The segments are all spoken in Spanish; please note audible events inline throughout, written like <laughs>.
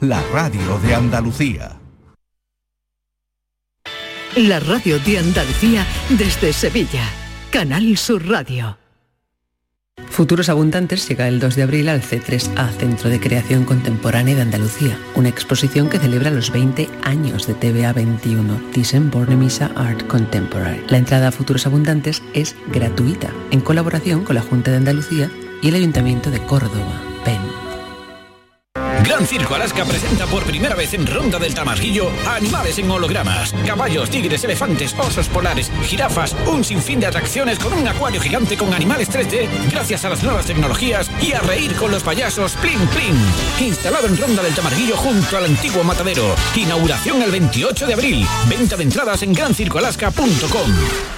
la radio de Andalucía. La radio de Andalucía desde Sevilla. Canal Sur Radio. Futuros Abundantes llega el 2 de abril al C3A, Centro de Creación Contemporánea de Andalucía, una exposición que celebra los 20 años de TVA 21, Thyssen Bornemisza Art Contemporary. La entrada a Futuros Abundantes es gratuita, en colaboración con la Junta de Andalucía y el Ayuntamiento de Córdoba, PEN. Gran Circo Alaska presenta por primera vez en Ronda del Tamarguillo animales en hologramas. Caballos, tigres, elefantes, osos polares, jirafas, un sinfín de atracciones con un acuario gigante con animales 3D gracias a las nuevas tecnologías y a reír con los payasos Plin Plin. Instalado en Ronda del Tamarguillo junto al antiguo matadero. Inauguración el 28 de abril. Venta de entradas en grancircoalaska.com.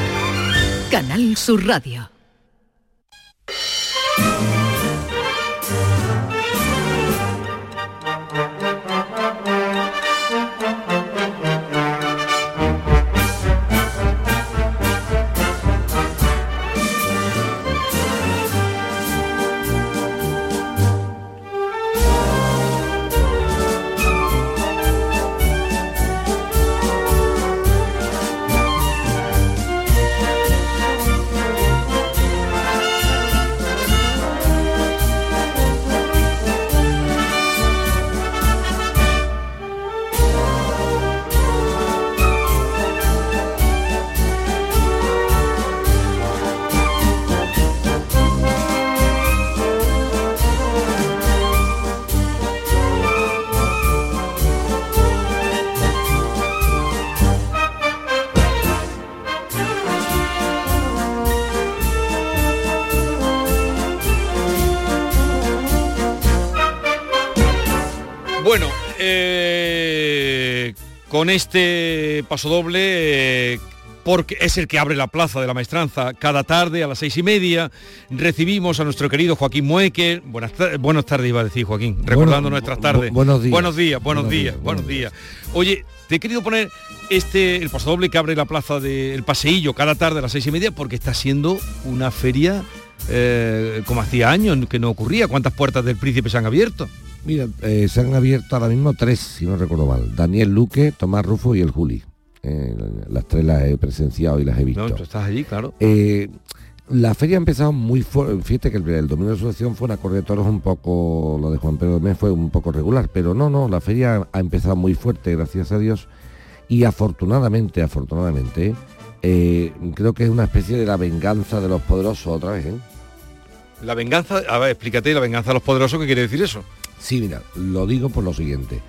Canal Sur Radio. Con este paso doble, eh, porque es el que abre la plaza de la maestranza cada tarde a las seis y media, recibimos a nuestro querido Joaquín Mueque. Buenas, ta- buenas tardes, iba a decir Joaquín, recordando nuestras bu- tardes. buenos días. Buenos días, buenos, Buenos días, días, buenos días. Oye, te he querido poner este, el paso doble que abre la plaza del paseillo cada tarde a las seis y media, porque está siendo una feria eh, como hacía años que no ocurría. ¿Cuántas puertas del príncipe se han abierto? Mira, eh, se han abierto ahora mismo tres, si no recuerdo mal. Daniel Luque, Tomás Rufo y el Juli. Eh, las tres las he presenciado y las he visto. No, tú estás allí, claro. Eh, la feria ha empezado muy fuerte. Fíjate que el, el domingo de asociación fue una corrida de toros un poco, lo de Juan Pedro Mé fue un poco regular, pero no, no, la feria ha empezado muy fuerte, gracias a Dios. Y afortunadamente, afortunadamente, eh, creo que es una especie de la venganza de los poderosos otra vez, ¿eh? La venganza, a ver, explícate la venganza de los poderosos, ¿qué quiere decir eso? Sí, mira, lo digo por lo siguiente.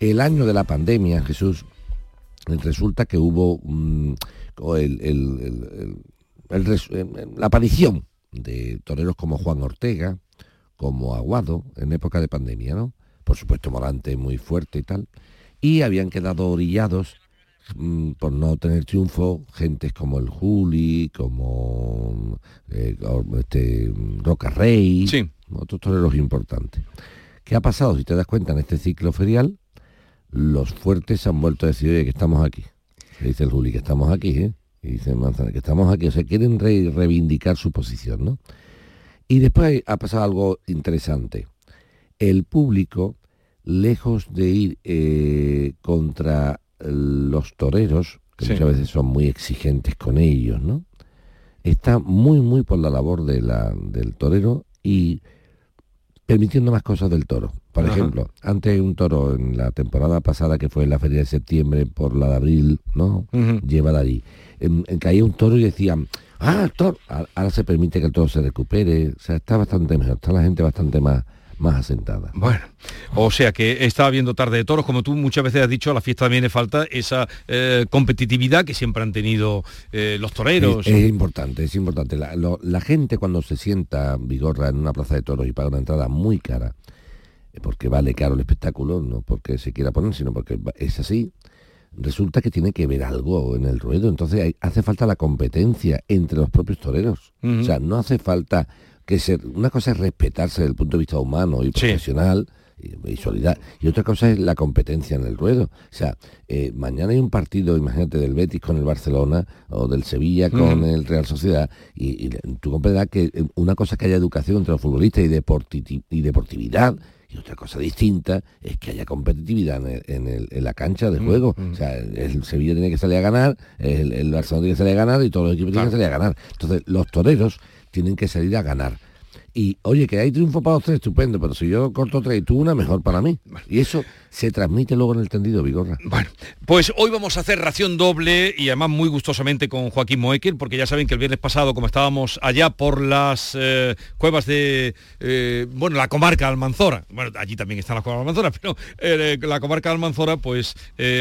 El año de la pandemia, Jesús, resulta que hubo mm, el- el- el- eh, la aparición de toreros como Juan Ortega, como Aguado, en época de pandemia, ¿no? Por supuesto, Morante muy fuerte y tal. Y habían quedado orillados mm, por no tener triunfo gentes como el Juli, como eh, este, Roca Rey, otros toreros importantes. ¿Qué ha pasado? Si te das cuenta, en este ciclo ferial, los fuertes se han vuelto a decir, oye, que estamos aquí. Se dice el Juli, que estamos aquí, ¿eh? Y dice Manzanares, que estamos aquí, o sea, quieren reivindicar su posición, ¿no? Y después ha pasado algo interesante. El público, lejos de ir eh, contra los toreros, que muchas veces son muy exigentes con ellos, ¿no? Está muy, muy por la labor de la, del torero y permitiendo más cosas del toro. Por ejemplo, antes un toro en la temporada pasada que fue en la feria de septiembre por la de abril, ¿no? Lleva de allí. En, caía un toro y decían, ah, el toro. Ahora se permite que el toro se recupere. O sea, está bastante mejor, está la gente bastante más más asentada. Bueno, o sea que está habiendo tarde de toros, como tú muchas veces has dicho, a la fiesta también le falta esa eh, competitividad que siempre han tenido eh, los toreros. Es, importante, es importante. La, gente cuando se sienta vigorra en una plaza de toros y paga una entrada muy cara, eh, porque vale caro el espectáculo, no porque se quiera poner, sino porque es así, resulta que tiene que ver algo en el ruedo. Entonces hace falta la competencia entre los propios toreros. O sea, no hace falta que ser, una cosa es respetarse desde el punto de vista humano y profesional y, solidario, y otra cosa es la competencia en el ruedo. O sea, eh, mañana hay un partido, imagínate, del Betis con el Barcelona o del Sevilla con el Real Sociedad, y, tú comprenderás que eh, una cosa es que haya educación entre los futbolistas y, y deportividad, y otra cosa distinta es que haya competitividad en, la cancha de juego. O sea, el, Sevilla tiene que salir a ganar, el, el Barcelona tiene que salir a ganar y todos los equipos tienen que salir a ganar. Entonces, los toreros tienen que salir a ganar. Y oye, que hay triunfo para los tres, estupendo, pero si yo corto tres y tú una, mejor para mí. Y eso se transmite luego en el tendido, Vigorra. Bueno, pues hoy vamos a hacer ración doble y además muy gustosamente con Joaquín Moekel, porque ya saben que el viernes pasado, como estábamos allá por las eh, cuevas de, eh, bueno, la comarca Almanzora, bueno, allí también está la cueva Almanzora, <laughs> pero eh, la comarca Almanzora, pues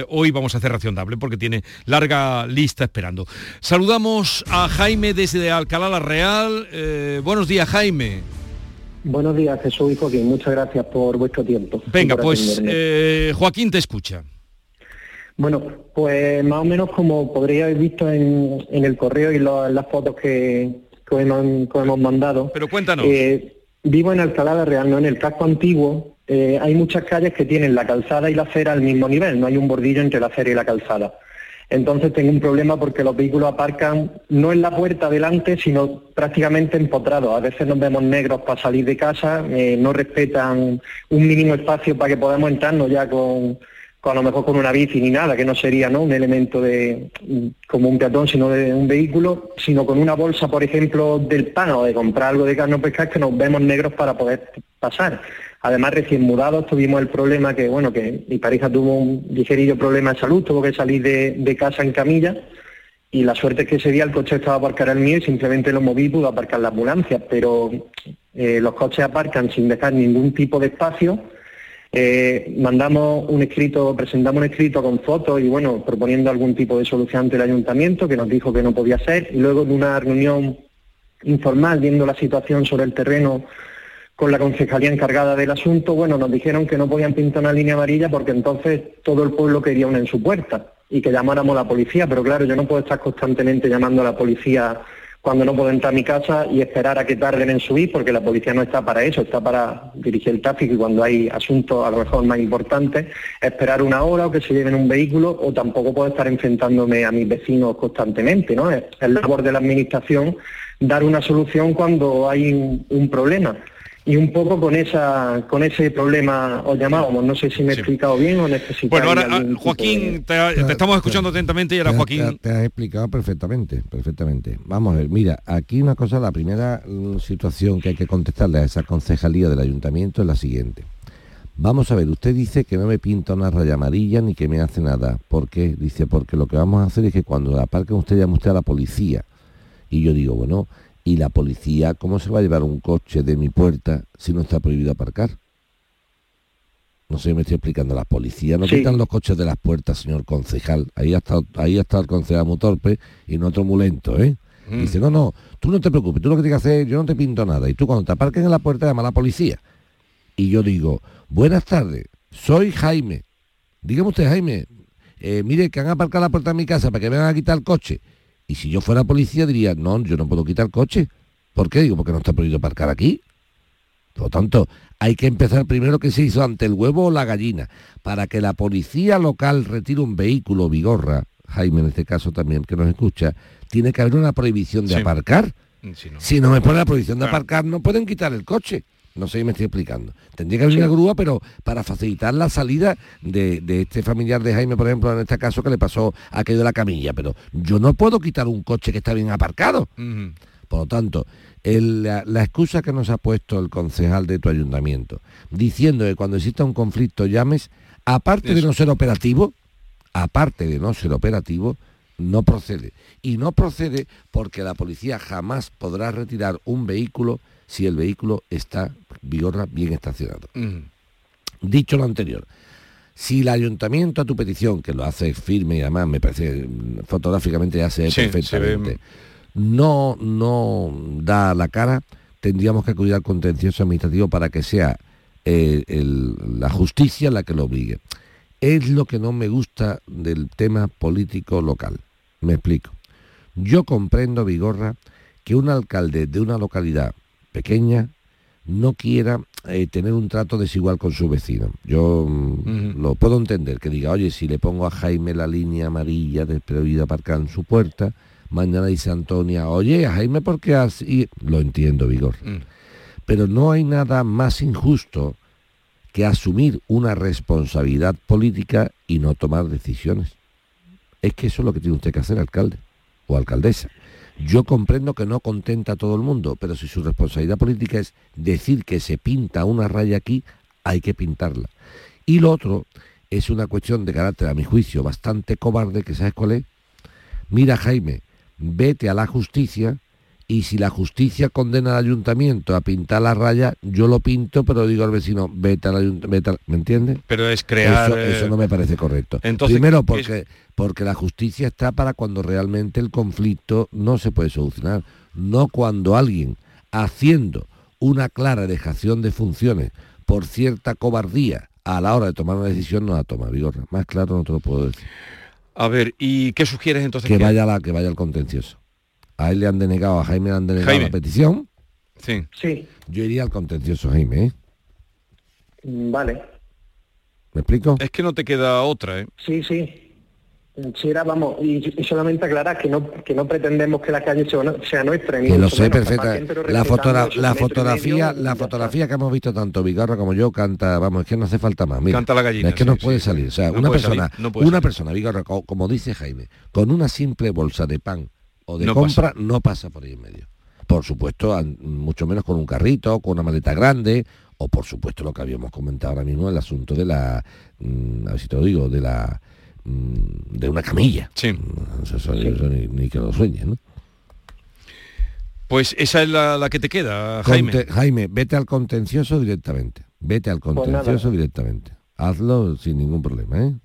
hoy vamos a hacer ración doble porque tiene larga lista esperando. Saludamos a Jaime desde Alcalá la Real. buenos días, Jaime. Buenos días, Jesús y Joaquín. Muchas gracias por vuestro tiempo. Venga, pues eh, Joaquín te escucha. Bueno, pues más o menos como podría haber visto en, el correo y las fotos que, hemos, mandado. Pero cuéntanos. Eh, vivo en Alcalá de Real, no en el casco antiguo. Eh, hay muchas calles que tienen la calzada y la acera al mismo nivel, no hay un bordillo entre la acera y la calzada. Entonces tengo un problema porque los vehículos aparcan no en la puerta delante, sino prácticamente empotrados. A veces nos vemos negros para salir de casa, eh, no respetan un mínimo espacio para que podamos entrarnos ya con, a lo mejor con una bici ni nada, que no sería ¿no? un elemento de como un peatón, sino de un vehículo, sino con una bolsa, por ejemplo, del pan o de comprar algo de carne o pescar, que nos vemos negros para poder pasar. Además, recién mudados tuvimos el problema que, bueno, que mi pareja tuvo un ligerillo problema de salud, tuvo que salir de, casa en camilla y la suerte es que ese día el coche estaba aparcado el mío y simplemente lo moví y pudo aparcar la ambulancia, pero eh, los coches aparcan sin dejar ningún tipo de espacio. Eh, mandamos un escrito, presentamos un escrito con fotos y bueno, proponiendo algún tipo de solución ante el ayuntamiento que nos dijo que no podía ser y luego de una reunión informal viendo la situación sobre el terreno con la concejalía encargada del asunto, bueno, nos dijeron que no podían pintar una línea amarilla porque entonces todo el pueblo quería una en su puerta y que llamáramos a la policía, pero claro, yo no puedo estar constantemente llamando a la policía cuando no puedo entrar a mi casa y esperar a que tarden en subir, porque la policía no está para eso, está para dirigir el tráfico y cuando hay asuntos a lo mejor más importantes, esperar una hora o que se lleven un vehículo o tampoco puedo estar enfrentándome a mis vecinos constantemente, ¿no? Es el labor de la administración dar una solución cuando hay un problema y un poco con esa con ese problema os llamábamos. No sé si me he explicado bien o necesito. Bueno, ahora ah, Joaquín, te, estamos escuchando atentamente y ahora Joaquín. Te, has explicado perfectamente, perfectamente. Vamos a ver, mira, aquí una cosa, la primera mm, situación que hay que contestarle a esa concejalía del ayuntamiento es la siguiente. Vamos a ver, usted dice que no me pinta una raya amarilla ni que me hace nada. ¿Por qué? Dice, porque lo que vamos a hacer es que cuando aparquen usted llame usted a la policía. Y yo digo, bueno, ¿Y la policía cómo se va a llevar un coche de mi puerta si no está prohibido aparcar? No sé, me estoy explicando. Las policías no quitan los coches de las puertas, señor concejal. Ahí ha estado, ahí está el concejal muy torpe y no otro muy lento, ¿eh? Mm. Dice, no, no, tú no te preocupes, tú lo que tienes que hacer, yo no te pinto nada. Y tú cuando te aparques en la puerta llama a la policía. Y yo digo, buenas tardes, soy Jaime. Dígame usted, Jaime, eh, mire, que han aparcado la puerta de mi casa para que vengan a quitar el coche. Y si yo fuera policía diría, no, yo no puedo quitar coche. ¿Por qué? Digo, porque no está prohibido aparcar aquí. Por lo tanto, hay que empezar primero que se hizo ante el huevo o la gallina. Para que la policía local retire un vehículo vigorra, Jaime en este caso también que nos escucha, tiene que haber una prohibición de Sí. aparcar. Si no. Si no me pone la prohibición de Claro. aparcar, no pueden quitar el coche. No sé si me estoy explicando. Tendría que haber una grúa, pero para facilitar la salida de, de este familiar de Jaime, por ejemplo, en este caso que le pasó aquello de la camilla. Pero yo no puedo quitar un coche que está bien aparcado. Por lo tanto, el- la, la excusa que nos ha puesto el concejal de tu ayuntamiento, diciendo que cuando exista un conflicto llames, aparte de no ser operativo, aparte de no ser operativo, no procede. Y no procede porque la policía jamás podrá retirar un vehículo si el vehículo está, vigorra, bien estacionado. Ujú. Dicho lo anterior, si el ayuntamiento a tu petición, que lo hace firme y además me parece mm, fotográficamente ya se ve Sí, se ve, perfectamente, no, no da la cara, tendríamos que acudir al contencioso administrativo para que sea eh, el- la justicia la que lo obligue. Es lo que no me gusta del tema político local. Me explico. Yo comprendo, Vigorra, que un alcalde de una localidad pequeña no quiera eh, tener un trato desigual con su vecino. Yo mm, lo puedo entender, que diga, oye, si le pongo a Jaime la línea amarilla de prohibido aparcar en su puerta, mañana dice Antonia, oye, a Jaime, ¿por qué así? Lo entiendo, Vigor. Mm. Pero no hay nada más injusto que asumir una responsabilidad política y no tomar decisiones. Es que eso es lo que tiene usted que hacer, alcalde o alcaldesa. Yo comprendo que no contenta a todo el mundo, pero si su responsabilidad política es decir que se pinta una raya aquí, hay que pintarla. Y lo otro es una cuestión de carácter, a mi juicio, bastante cobarde, que sabes cuál es. Mira, Jaime, vete a la justicia y si la justicia condena al ayuntamiento a pintar la raya, yo lo pinto, pero digo al vecino, vete al ayuntamiento, ¿me entiendes? Pero es crear... Eso, eh, eso no me parece correcto. entonces, Primero ¿qué porque, porque la justicia está para cuando realmente el conflicto no se puede solucionar, no cuando alguien haciendo una clara dejación de funciones por cierta cobardía a la hora de tomar una decisión no la toma, Vigorra. Más claro no te lo puedo decir. A ver, ¿y qué sugieres entonces? Que que- vaya, la, que vaya al contencioso. A él le han denegado, a Jaime le han denegado Jaime. la petición. Sí. Sí, Yo iría al contencioso, Jaime, ¿eh? mm, vale. ¿Me explico? Es que no te queda otra, ¿eh? Sí, sí. Sí, era, vamos, y, y solamente aclarar que no, que no pretendemos que la calle sea, sea nuestra. ni Que lo sé menos, perfecta. capaz, pero La, esos la fotografía, medio, la fotografía que hemos visto tanto Vigarra como yo canta, vamos, es que no hace falta más. Mira, Canta la gallina, Es que sí, no sí, puede sí. salir. O sea, No una persona, salir, no una salir. persona, Vigarra, co- como dice Jaime, con una simple bolsa de pan o de No compra, no pasa por ahí en medio. Por supuesto, mucho menos con un carrito, con una maleta grande, o por supuesto lo que habíamos comentado ahora mismo, el asunto de la, mm, a ver si te lo digo, de la mm, de una camilla. Sí. Mm, Eso, eso- eso ni, ni que lo sueñe, ¿no? Pues esa es la, la que te queda, Jaime. Conte- Jaime, vete al contencioso directamente. Vete al Pues contencioso directamente. Hazlo sin ningún problema, ¿eh?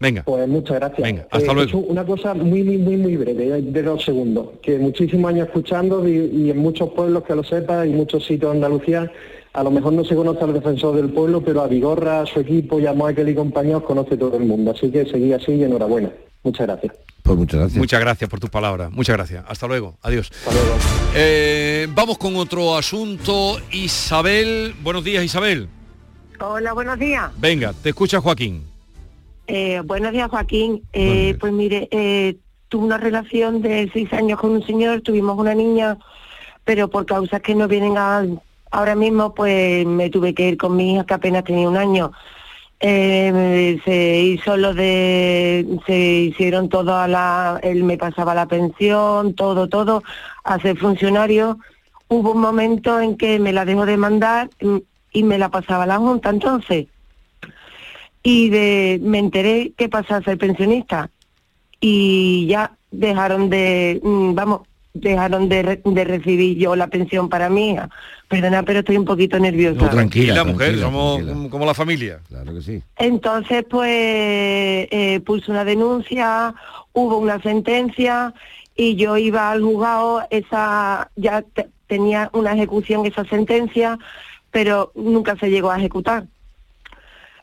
Venga. Pues muchas gracias. Venga, hasta luego. Jesús, una cosa muy, muy, muy, muy breve, de- de dos segundos. Que muchísimos años escuchando y, y en muchos pueblos que lo sepa y muchos sitios de Andalucía, a lo mejor no se conoce al defensor del pueblo, pero a Vigorra, a su equipo y a Moekel y compañeros conoce todo el mundo. Así que seguí así y enhorabuena. Muchas gracias. Pues muchas gracias. Muchas gracias por tus palabras. Muchas gracias. Hasta luego. Adiós. Hasta luego. Eh, vamos con otro asunto. Isabel, buenos días Isabel. Hola, buenos días. Venga, te escucha Joaquín. Eh, buenos días, Joaquín. Eh, pues mire, eh, tuve una relación de seis años con un señor, tuvimos una niña, pero por causas que no vienen a- ahora mismo, pues me tuve que ir con mi hija que apenas tenía un año. Eh, se hizo lo de, se hicieron todo a la, él me pasaba la pensión, todo, todo, a ser funcionario. Hubo un momento en que me la dejó de mandar y me la pasaba a la Junta entonces y de, me enteré que pasaba a ser pensionista y ya dejaron de, mm, vamos, dejaron de, re- de recibir yo la pensión para mi hija. Perdona, pero estoy un poquito nerviosa. No, tranquila, la mujer, tranquila, somos tranquila. como- la familia. Claro que sí. Entonces, pues, eh, puse una denuncia, hubo una sentencia y yo iba al juzgado, esa ya te- tenía una ejecución esa sentencia, pero nunca se llegó a ejecutar.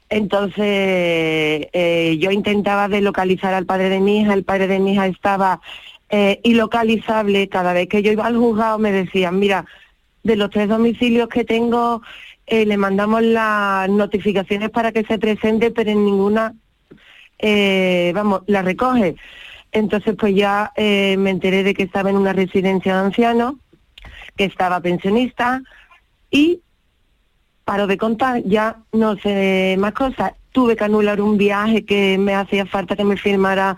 Entonces, eh, yo intentaba deslocalizar al padre de mi hija, el padre de mi hija estaba eh, ilocalizable, cada vez que yo iba al juzgado me decían, mira, de los tres domicilios que tengo, eh, le mandamos las notificaciones para que se presente, pero en ninguna, vamos, la recoge. Entonces pues ya me enteré de que estaba en una residencia de ancianos, que estaba pensionista y paro de contar, ya no sé más cosas. Tuve que anular un viaje que me hacía falta que me firmara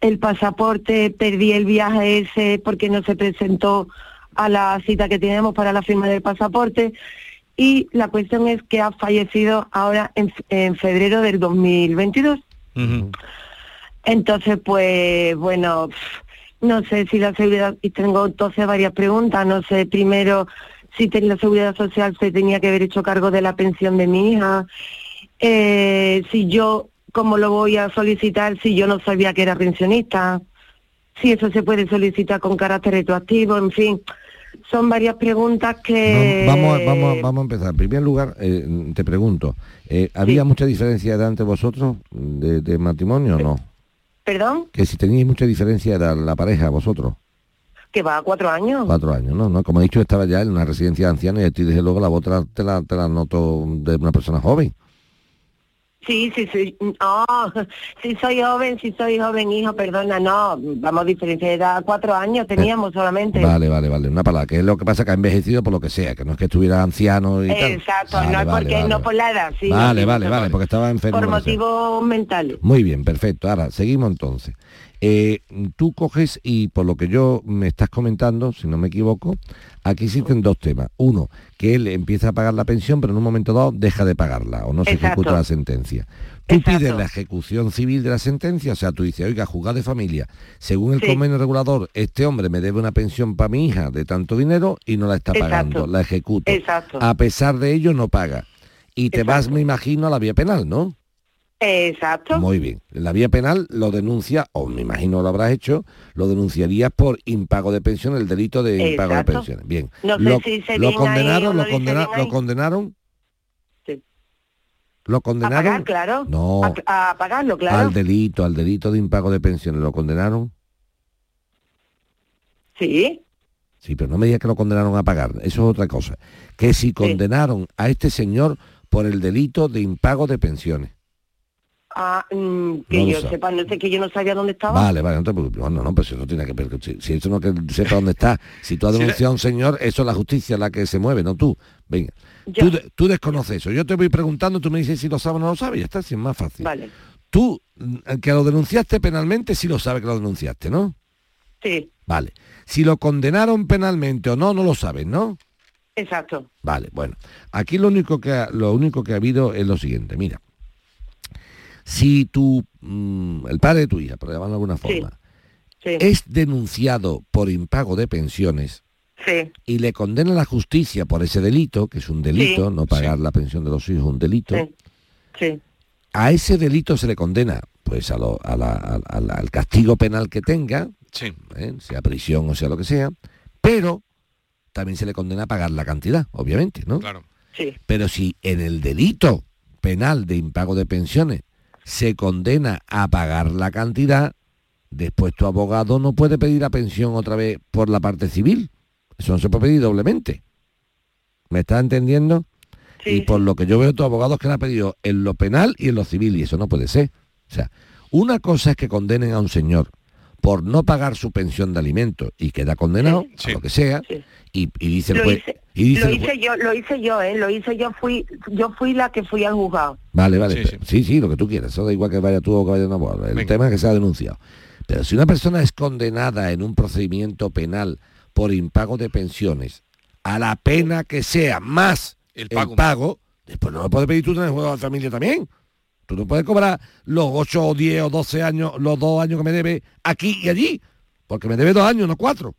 el pasaporte, perdí el viaje ese porque no se presentó a la cita que teníamos para la firma del pasaporte y la cuestión es que ha fallecido ahora en, en febrero del 2022. Entonces, pues bueno, no sé si la seguridad, y tengo entonces varias preguntas, no sé, primero si la seguridad social se tenía que haber hecho cargo de la pensión de mi hija, eh, si yo, cómo lo voy a solicitar si yo no sabía que era pensionista, si eso se puede solicitar con carácter retroactivo, en fin. Son varias preguntas que... Vamos, vamos, vamos a empezar. En primer lugar, eh, te pregunto, eh, ¿había mucha diferencia de entre vosotros de, de matrimonio o no? ¿Perdón? Que si teníais mucha diferencia de la pareja vosotros. Que va a cuatro años. Cuatro años, ¿no? ¿no? Como he dicho, estaba ya en una residencia de ancianos y a ti desde luego la voz te la, te la, te la noto de una persona joven. Sí, sí, sí. Oh, sí soy joven, sí soy joven, hijo, perdona, no. Vamos, diferencia de edad, cuatro años teníamos solamente. Vale, vale, vale. Una palabra, que es lo que pasa que ha envejecido por lo que sea, que no es que estuviera anciano y tal. Exacto, Vale, no es vale, porque vale. no por la edad, sí. Vale, vale, vale, porque estaba enfermo. Por motivos mentales. Muy bien, perfecto. Ahora, seguimos entonces. Eh, tú coges y por lo que yo me estás comentando, si no me equivoco, aquí existen dos temas. Uno, que él empieza a pagar la pensión, pero en un momento dado deja de pagarla o no se Exacto. ejecuta la sentencia. Tú pides la ejecución civil de la sentencia, o sea, tú dices, oiga, juzgado de familia, según el Sí. convenio regulador, este hombre me debe una pensión para mi hija de tanto dinero y no la está Exacto. pagando, la ejecuto. A pesar de ello no paga. Y te vas, me imagino, a la vía penal, ¿no? Exacto. Muy bien. En la vía penal lo denuncia, o me imagino lo habrás hecho, lo denunciarías por impago de pensión, el delito de impago de pensiones. Bien. No sé lo, si se lo condenaron, lo, condena- condenaron. Sí. Lo condenaron. claro. No. A, a pagarlo, claro. Al delito, al delito de impago de pensiones, ¿lo condenaron? Sí. Sí, pero no me digas que lo condenaron a pagar, eso es otra cosa. Que si condenaron a este señor por el delito de impago de pensiones. Ah, que No lo yo sabe. sepa, no sé que yo no sabía dónde estaba. Vale, vale, no te preocupes. No, no, no, pues eso tiene que ver. Si, si eso no que sepa dónde está, si tú has denunciado a un señor, eso es la justicia la que se mueve, no tú. Venga. Tú, tú desconoces eso. Yo te voy preguntando, tú me dices si lo sabes o no lo sabes, ya está, si es más fácil. Vale. Tú, mm, que lo denunciaste penalmente, sí lo sabes que lo denunciaste, ¿no? Sí, Vale. Si lo condenaron penalmente o no, no lo sabes, ¿no? exacto. Vale, bueno. Aquí lo único que ha, lo único que ha habido es lo siguiente, mira. Si tú, mm, el padre de tu hija, por llamarlo de alguna forma, Sí. es denunciado por impago de pensiones Sí. y le condena la justicia por ese delito, que es un delito, Sí. no pagar la pensión de los hijos es un delito, Sí. Sí. a ese delito se le condena pues a lo- a la- a- a- al castigo penal que tenga, ¿eh? sea prisión o sea lo que sea, pero también se le condena a pagar la cantidad, obviamente, ¿no? Claro. Sí. Pero si en el delito penal de impago de pensiones se condena a pagar la cantidad, después tu abogado no puede pedir la pensión otra vez por la parte civil. Eso no se puede pedir doblemente. ¿Me estás entendiendo? y por lo que yo veo, tu abogado es que le ha pedido en lo penal y en lo civil, y eso no puede ser. O sea, una cosa es que condenen a un señor por no pagar su pensión de alimentos y queda condenado a lo que sea, y, y dice el Lo juez, hice, y dice lo el juez- hice yo, lo hice yo, ¿eh? Lo hice yo, fui, yo fui la que fui al juzgado. Vale, vale. pero- sí, sí. lo que tú quieras. Eso da igual que vaya tú o que vaya un abogado. El tema es que se ha denunciado. Pero si una persona es condenada en un procedimiento penal por impago de pensiones, a la pena que sea más el pago, después no lo puedes pedir tú en el juego de la familia también. Tú no puedes cobrar los 8 o 10 o 12 años, los dos años que me debe aquí y allí, porque me debe dos años, no cuatro.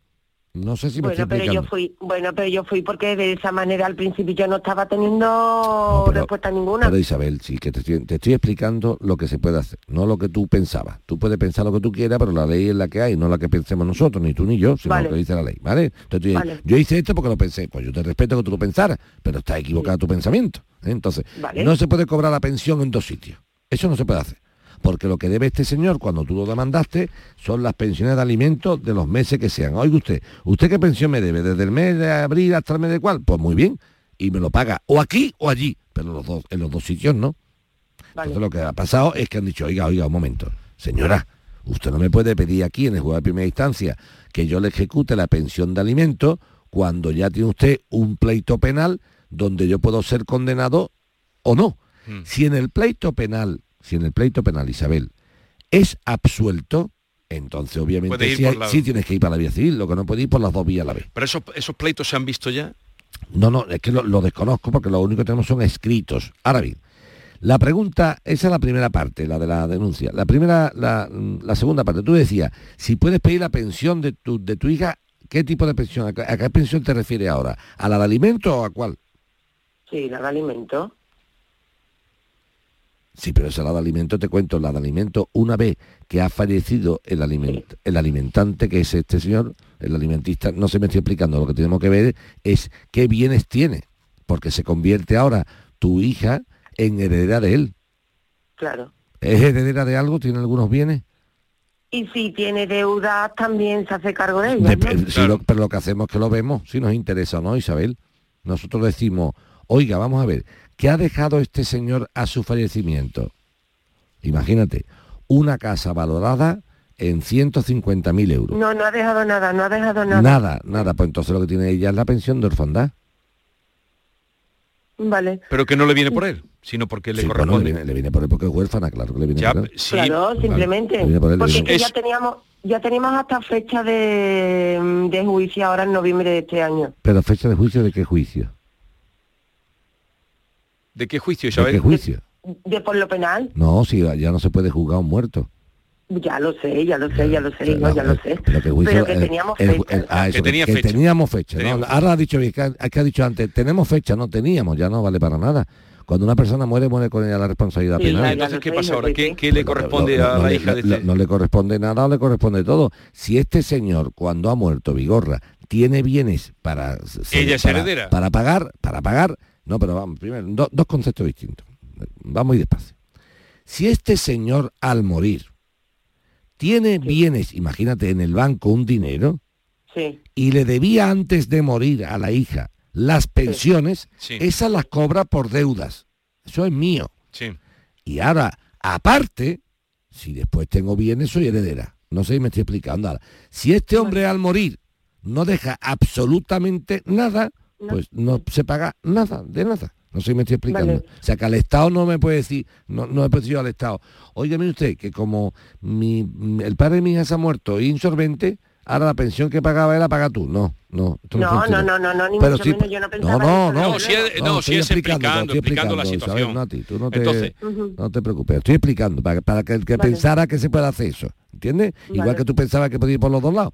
No sé si me Bueno, estoy pero yo fui, bueno, pero yo fui porque de esa manera al principio yo no estaba teniendo respuesta ninguna. Pero Isabel, sí, que te estoy, te estoy explicando lo que se puede hacer, no lo que tú pensabas. Tú puedes pensar lo que tú quieras, pero la ley es la que hay, no la que pensemos nosotros, ni tú ni yo, sino Vale. lo que dice la ley, ¿vale? Entonces tú dices, Vale. yo hice esto porque lo pensé, pues yo te respeto que tú lo pensaras, pero está equivocado tu pensamiento. ¿eh? Entonces, Vale. no se puede cobrar la pensión en dos sitios. Eso no se puede hacer. Porque lo que debe este señor cuando tú lo demandaste son las pensiones de alimentos de los meses que sean. Oiga usted, ¿usted qué pensión me debe? ¿Desde el mes de abril hasta el mes de cuál? Pues muy bien. Y me lo paga o aquí o allí. Pero los dos, en los dos sitios no. Entonces lo que ha pasado es que han dicho, oiga, oiga, un momento, señora, Usted no me puede pedir aquí en el juego de primera instancia que yo le ejecute la pensión de alimentos cuando ya tiene usted un pleito penal donde yo puedo ser condenado o no. Mm. Si en el pleito penal, si en el pleito penal, Isabel, es absuelto, entonces obviamente sí, la- tienes que ir para la vía civil, lo que no puede ir por las dos vías a la vez. Pero esos, esos pleitos se han visto ya. No, no, es que lo, lo desconozco porque lo único que tenemos son escritos. Ahora bien, la pregunta, esa es la primera parte, la de la denuncia. La primera, la, la segunda parte, tú decías, si puedes pedir la pensión de tu, de tu hija, ¿qué tipo de pensión? ¿A qué, a qué pensión te refieres ahora? ¿A la de alimento o a cuál? Sí, la de alimento. Sí, pero esa la de alimento, te cuento, la de alimento, una vez que ha fallecido el, aliment- el alimentante, que es este señor, el alimentista, no se me estoy explicando, lo que tenemos que ver es qué bienes tiene, porque se convierte ahora tu hija en heredera de él. Claro. ¿Es heredera de algo? ¿Tiene algunos bienes? Y si tiene deuda, también se hace cargo de ella. Dep- ¿no? si lo- pero lo que hacemos es que lo vemos, si nos interesa o no, Isabel. Nosotros decimos, oiga, vamos a ver, ¿qué ha dejado este señor a su fallecimiento? Imagínate, una casa valorada en 150.000 euros. No, no ha dejado nada, no ha dejado nada. Nada, nada, pues entonces lo que tiene ella es la pensión de orfandad. Vale. Pero que no le viene por él, sino porque le Sí, bueno, le corresponde. viene, le viene por él porque es huérfana, claro que le viene Ya, por él. sí, claro, simplemente. por él, Porque viene- es que ya teníamos, ya teníamos hasta fecha de, de juicio ahora en noviembre de este año. Pero fecha de juicio, ¿de qué juicio? ¿De qué juicio, ¿De Isabel? qué juicio? De por lo penal, No, si ya no se puede juzgar a un muerto. ya lo sé, ya lo sé, ya lo sé, no, ya lo sé. Pero que, juicio- Pero que el- teníamos el- fecha. el- ah, eso, Que tenía que fecha. teníamos fecha. Ahora ha dicho, bien, que ha, que ha dicho antes, tenemos fecha, no teníamos, ya no vale para nada. Cuando una persona muere, muere con ella la responsabilidad Sí, penal. Entonces, ¿qué sé, pasa ahora? ¿Qué, le corresponde No, a no la hija de no- este? no le corresponde nada le corresponde todo. Si este señor, cuando ha muerto Vigorra, tiene bienes para... Ella es para- heredera. Para pagar, para pagar... No, pero vamos, primero, do- dos conceptos distintos. Vamos y despacio. Si este señor, al morir, tiene bienes, imagínate, en el banco un dinero, Sí, y le debía antes de morir a la hija las pensiones, Sí. esas las cobra por deudas. Eso es mío. Sí. Y ahora, aparte, si después tengo bienes, soy heredera. No sé si me estoy explicando. Ahora, si este hombre al morir no deja absolutamente nada, No. pues no se paga nada, de nada. No sé si me estoy explicando. Vale. O sea, que al Estado no me puede decir, no, no he pedido al Estado, óigame usted, que como mi, el padre de mi hija se ha muerto insolvente, ahora la pensión que pagaba él la paga tú. No, no. No, no, no, no, no, ni Pero mucho sí, menos, yo no pensaba no, no, desde No, sí es- no, estoy sí es explicando, estoy explicando la situación. no ti, tú no te, Entonces- no te preocupes, estoy explicando para, para que el que Vale. pensara que se puede hacer eso, ¿entiendes? Igual Vale. que tú pensabas que podía ir por los dos lados.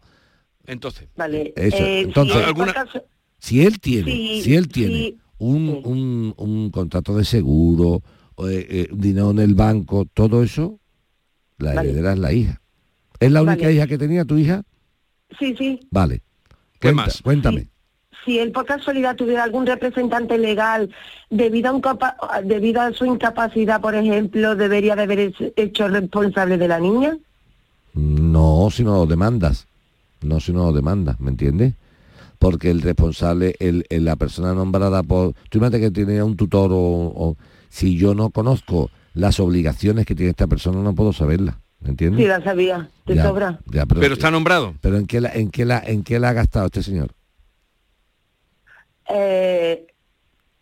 Entonces, Vale. Eso, eh, entonces- si ¿Alguna- caso- Si él tiene, Sí, si él tiene sí, un, sí. un- un contrato de seguro, o, eh, eh, dinero en el banco, todo eso, la Vale. heredera es la hija. ¿Es la única Vale. hija que tenía tu hija? Sí, sí. Vale. ¿Qué Cuenta- más? Cuéntame. Sí. Si él por casualidad tuviera algún representante legal debido a, un capa- debido a su incapacidad, por ejemplo, debería de haber hecho- hecho responsable de la niña. No, si no lo demandas. No si no lo demandas, ¿me entiendes? Porque el responsable, el, el- la persona nombrada por... Tú imagínate que tiene un tutor o, o- Si yo no conozco las obligaciones que tiene esta persona, no puedo saberlas, ¿me entiendes? Sí, la sabía, Ya, sobra. ya, pero, pero está nombrado. pero ¿en qué, la, en, qué la, ¿en qué la ha gastado este señor? Eh,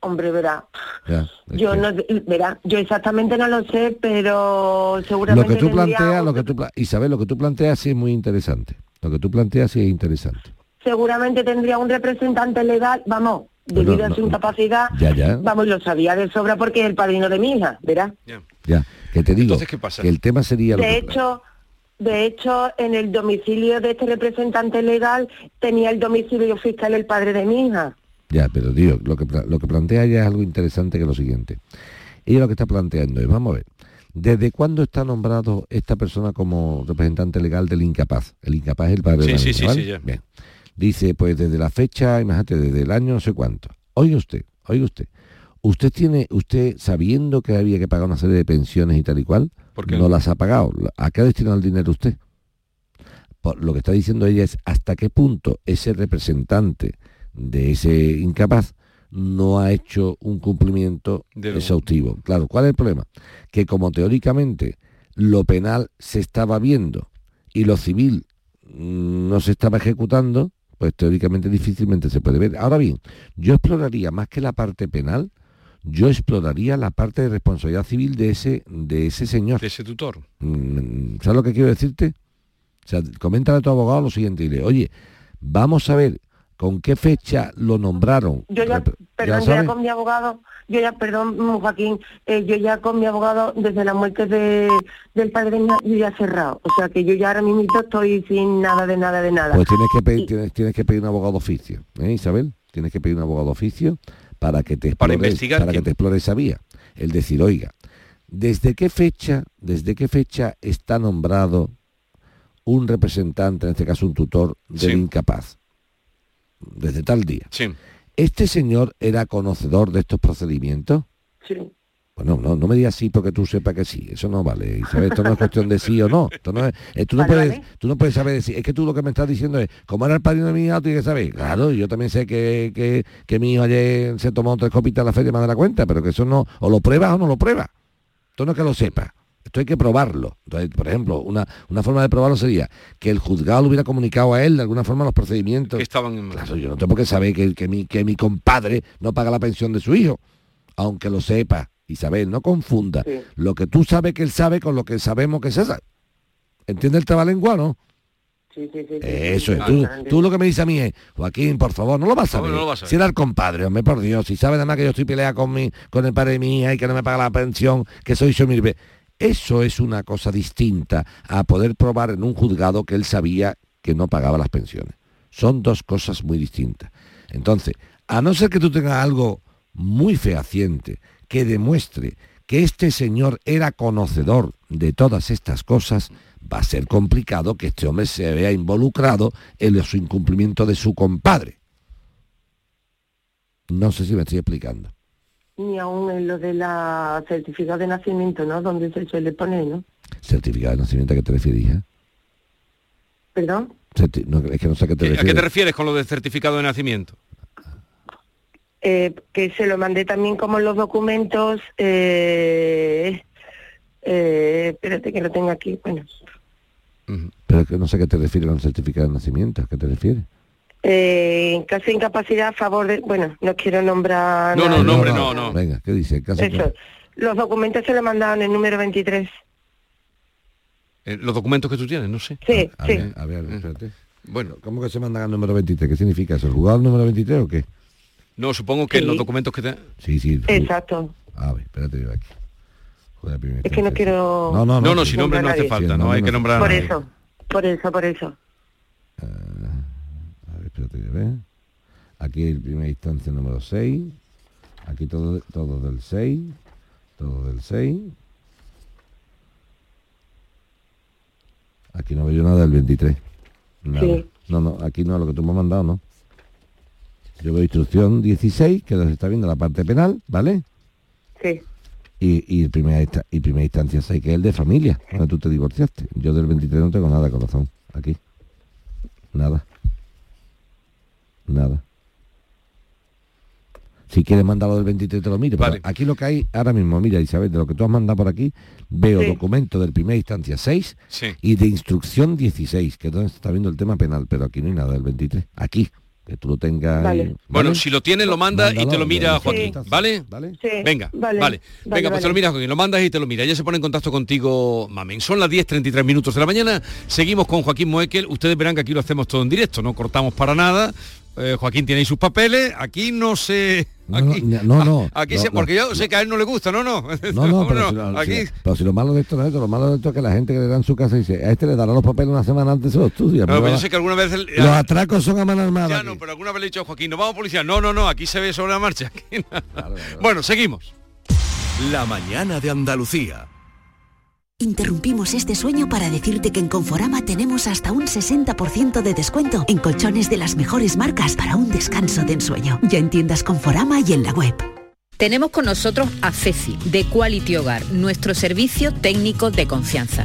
hombre, verá. Ya, Yo que- no, verá, yo exactamente no lo sé, pero lo seguramente que tú planteas, lo que tú pla- Isabel, lo que tú planteas sí es muy interesante. Lo que tú planteas sí es interesante. Seguramente tendría un representante legal, vamos, debido a no, su no. incapacidad, Ya, ya. vamos, lo sabía de sobra porque es el padrino de mi hija, verá. Ya. Ya, que te digo Entonces, ¿qué pasa? que el tema sería lo De que- hecho, de hecho, en el domicilio de este representante legal tenía el domicilio fiscal el padre de mi hija. Ya, pero digo, lo que, lo que plantea ya es algo interesante que lo siguiente. Ella lo que está planteando es, vamos a ver, ¿desde cuándo está nombrado esta persona como representante legal del incapaz? El incapaz es el padre Sí, de la sí, niña, sí, ¿vale? sí, ya. Bien. Dice, pues desde la fecha, imagínate, desde el año no sé cuánto. Oiga usted, oiga usted. Usted tiene, usted sabiendo que había que pagar una serie de pensiones y tal y cual, ¿Por qué no las ha pagado. ¿A qué ha destinado el dinero usted? Por- lo que está diciendo ella es hasta qué punto ese representante de ese incapaz no ha hecho un cumplimiento De exhaustivo. Claro, ¿cuál es el problema? Que como teóricamente lo penal se estaba viendo y lo civil mm, no se estaba ejecutando, pues teóricamente difícilmente se puede ver. Ahora bien, yo exploraría más que la parte penal, yo exploraría la parte de responsabilidad civil de ese, de ese señor. De ese tutor. Mm, ¿Sabes lo que quiero decirte? O sea, coméntale a tu abogado lo siguiente, dile, oye, vamos a ver con qué fecha lo nombraron. Yo ya, perdón, yo ya con mi abogado, yo ya, perdón, Joaquín, eh, yo ya con mi abogado, desde la muerte de, del padre mío, yo ya he cerrado. O sea que yo ya ahora mismo estoy sin nada de nada de nada. Pues tienes que pedir, tienes, tienes que pedir un abogado oficio, ¿eh, Isabel? Tienes que pedir un abogado oficio para que te Para explore, investigar para que te explore esa vía. El decir, oiga, ¿desde qué fecha, desde qué fecha está nombrado un representante, en este caso un tutor, del Sí. incapaz? Desde tal día. Sí. ¿Este señor era conocedor de estos procedimientos? Sí. Bueno, no, no me digas sí porque tú sepas que sí, eso no vale, Isabel, esto no es cuestión de sí o no, esto no es, eh, tú, no Vale, puedes, vale. tú no puedes saber decir, es que tú lo que me estás diciendo es, como era el padrino de mi hijo, tienes que saber, claro, yo también sé que, que, que mi hijo ayer se tomó tres copitas en la feria y me da la cuenta, pero que eso no, o lo pruebas o no lo pruebas, esto no es que lo sepas, esto hay que probarlo, entonces, por ejemplo, una, una forma de probarlo sería que el juzgado le hubiera comunicado a él de alguna forma los procedimientos, Que estaban en... Claro, yo no tengo por qué saber que, que, mi, que mi compadre no paga la pensión de su hijo, aunque lo sepa. Isabel, no confunda Sí. lo que tú sabes que él sabe con lo que sabemos que César. ¿Entiende el trabalengua, no? Sí, sí, sí, Eso sí, es. Tú, lo que me dices a mí es, Joaquín, por favor, no lo vas a No, saber. no lo vas a saber. Si era el compadre, hombre, por Dios. Si sabe además que yo estoy peleada con, mi, con el padre de mi hija y que no me paga la pensión, que soy yo mil. Eso es una cosa distinta a poder probar en un juzgado que él sabía que no pagaba las pensiones. Son dos cosas muy distintas. Entonces, a no ser que tú tengas algo muy fehaciente que demuestre que este señor era conocedor de todas estas cosas, va a ser complicado que este hombre se vea involucrado en los incumplimientos de su compadre. No sé si me estoy explicando. Ni aún en lo de la certificado de nacimiento, ¿no? Donde se suele poner, ¿no? ¿Certificado de nacimiento a qué te refieres, hija? ¿Perdón? Certi- no, es que no sé a qué te ¿A qué refieres. te refieres con lo del certificado de nacimiento? Eh, que se lo mandé también como los documentos. Eh, eh, espérate que lo tengo aquí. Bueno, Pero es que no sé a qué te refieres con certificado de nacimiento. ¿A qué te refieres? Eh, en caso de incapacidad a favor de. Bueno, no quiero nombrar. No, nada. no, nombre, no, no. Venga, ¿qué dice? Caso que- Eso. Los documentos se lo mandaron el número 23. Eh, los documentos que tú tienes, no sé. Sí, A sí. ver, a ver, espérate. Bueno, ¿Cómo que se mandan al número 23? ¿Qué significa eso? ¿El juzgado al número 23 o qué? no, supongo que Sí. en los documentos que te... Sí, sí. Exacto. A ver, espérate yo aquí. Joder, Es que no quiero. No, no, no. No, no, si nombre no hace falta, Sí, no hay que no- nombrar a Por eso, por eso, por eso. A ver, espérate a ver. Aquí el primera instancia número 6. Aquí todo, todo del 6. Todo del 6. Aquí no veo nada del 23. Nada. Sí. No, no, aquí no, lo que tú me has mandado, no. Yo veo instrucción 16, que se está viendo la parte penal, ¿vale? Sí. Y, y, y primera instancia 6, que es el de familia, donde tú te divorciaste. Yo del 23 no tengo nada, corazón. Aquí. Nada. Nada. Si quieres mandarlo del 23 te lo miro. pero Vale. aquí lo que hay ahora mismo, mira Isabel, de lo que tú has mandado por aquí, veo Sí. documento del primera instancia 6 Sí. y de instrucción 16, que es donde se está viendo el tema penal, pero aquí no hay nada del 23. Aquí, que tú lo tengas. Vale. Bueno, si lo tienes, lo manda y te lo mira ya, Joaquín, ya. ¿vale? ¿Vale? Sí. Venga, vale, vale. Venga, pues te lo miras, Joaquín, lo mandas y te lo mira. Ella se pone en contacto contigo, mamen. Son las 10.33 minutos de la mañana. Seguimos con Joaquín Moekel. Ustedes verán que aquí lo hacemos todo en directo, no cortamos para nada. Eh, Joaquín tiene ahí sus papeles. Aquí no sé... No, Aquí, no, no, no. <laughs> Aquí No, no, porque yo no. sé que a él no le gusta, no, no. No, no, <laughs> pero, si, No, lo, aquí... si- pero si lo malo de esto no es esto, lo malo de esto es que la gente que le da en su casa dice, a este le dará los papeles una semana antes se los estudia. No, pero yo va- sé que alguna vez... el- los atracos son a mano armada. Ya aquí. no, pero alguna vez le he dicho a Joaquín, nos vamos policía. No, no, no, aquí se ve sobre la marcha. <laughs> Aquí no. Bueno, seguimos. La mañana de Andalucía. Interrumpimos este sueño para decirte que en Conforama tenemos hasta un 60% de descuento en colchones de las mejores marcas para un descanso de ensueño. Ya en tiendas Conforama y en la web. Tenemos con nosotros a Ceci, de Quality Hogar, nuestro servicio técnico de confianza.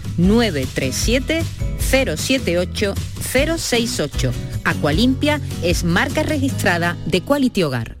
937 078 068. Aqualimpia es marca registrada de Quality Hogar.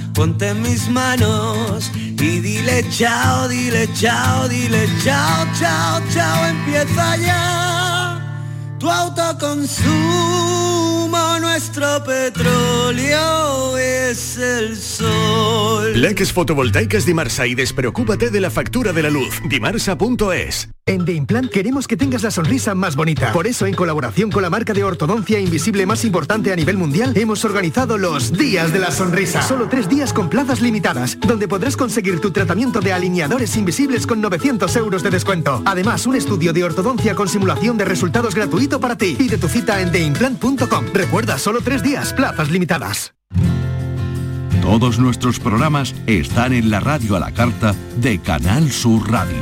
ponte en mis manos y dile chao, dile chao, dile chao, chao, chao, empieza ya tu autoconsumo, nuestro petróleo es el sol. Leques fotovoltaicas Dimarsa y despreocúpate de la factura de la luz. Dimarsa.es En The Implant queremos que tengas la sonrisa más bonita. Por eso, en colaboración con la marca de ortodoncia invisible más importante a nivel mundial, hemos organizado los Días de la Sonrisa. Solo tres días con plazas limitadas, donde podrás conseguir tu tratamiento de alineadores invisibles con 900 euros de descuento. Además, un estudio de ortodoncia con simulación de resultados gratuito para ti. Pide tu cita en theimplant.com. Recuerda, solo tres días, plazas limitadas. Todos nuestros programas están en la radio a la carta de Canal Sur Radio,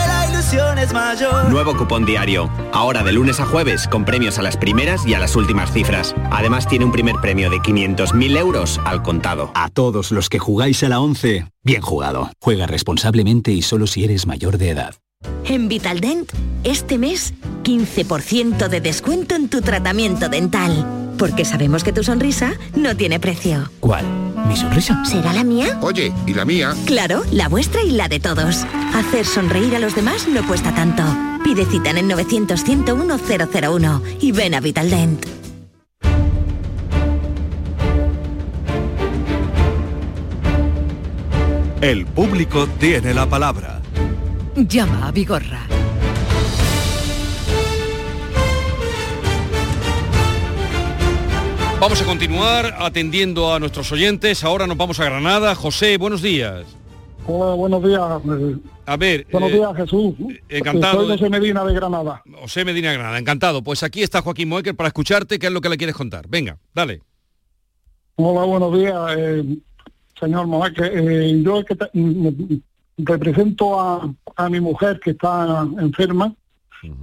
la ilusión es mayor. Nuevo cupón diario. Ahora de lunes a jueves con premios a las primeras y a las últimas cifras. Además tiene un primer premio de 500.000 euros al contado. A todos los que jugáis a la 11, bien jugado. Juega responsablemente y solo si eres mayor de edad. En Vitaldent, este mes, 15% de descuento en tu tratamiento dental. Porque sabemos que tu sonrisa no tiene precio. ¿Cuál? ¿Mi sonrisa? ¿Será la mía? Oye, ¿y la mía? Claro, la vuestra y la de todos. Hacer sonreír a los demás no cuesta tanto. Pide cita en el 900 101 001 y ven a Vitaldent. El público tiene la palabra. Llama a Vigorra. Vamos a continuar atendiendo a nuestros oyentes. Ahora nos vamos a Granada. José, buenos días. Hola, buenos días. A ver. Buenos eh, días, Jesús. encantado Soy de- José Medina de Granada. José Medina Granada, encantado. Pues aquí está Joaquín Moecker para escucharte, qué es lo que le quieres contar. Venga, dale. Hola, buenos días, eh, señor. Eh, yo es que te- represento a, a mi mujer que está enferma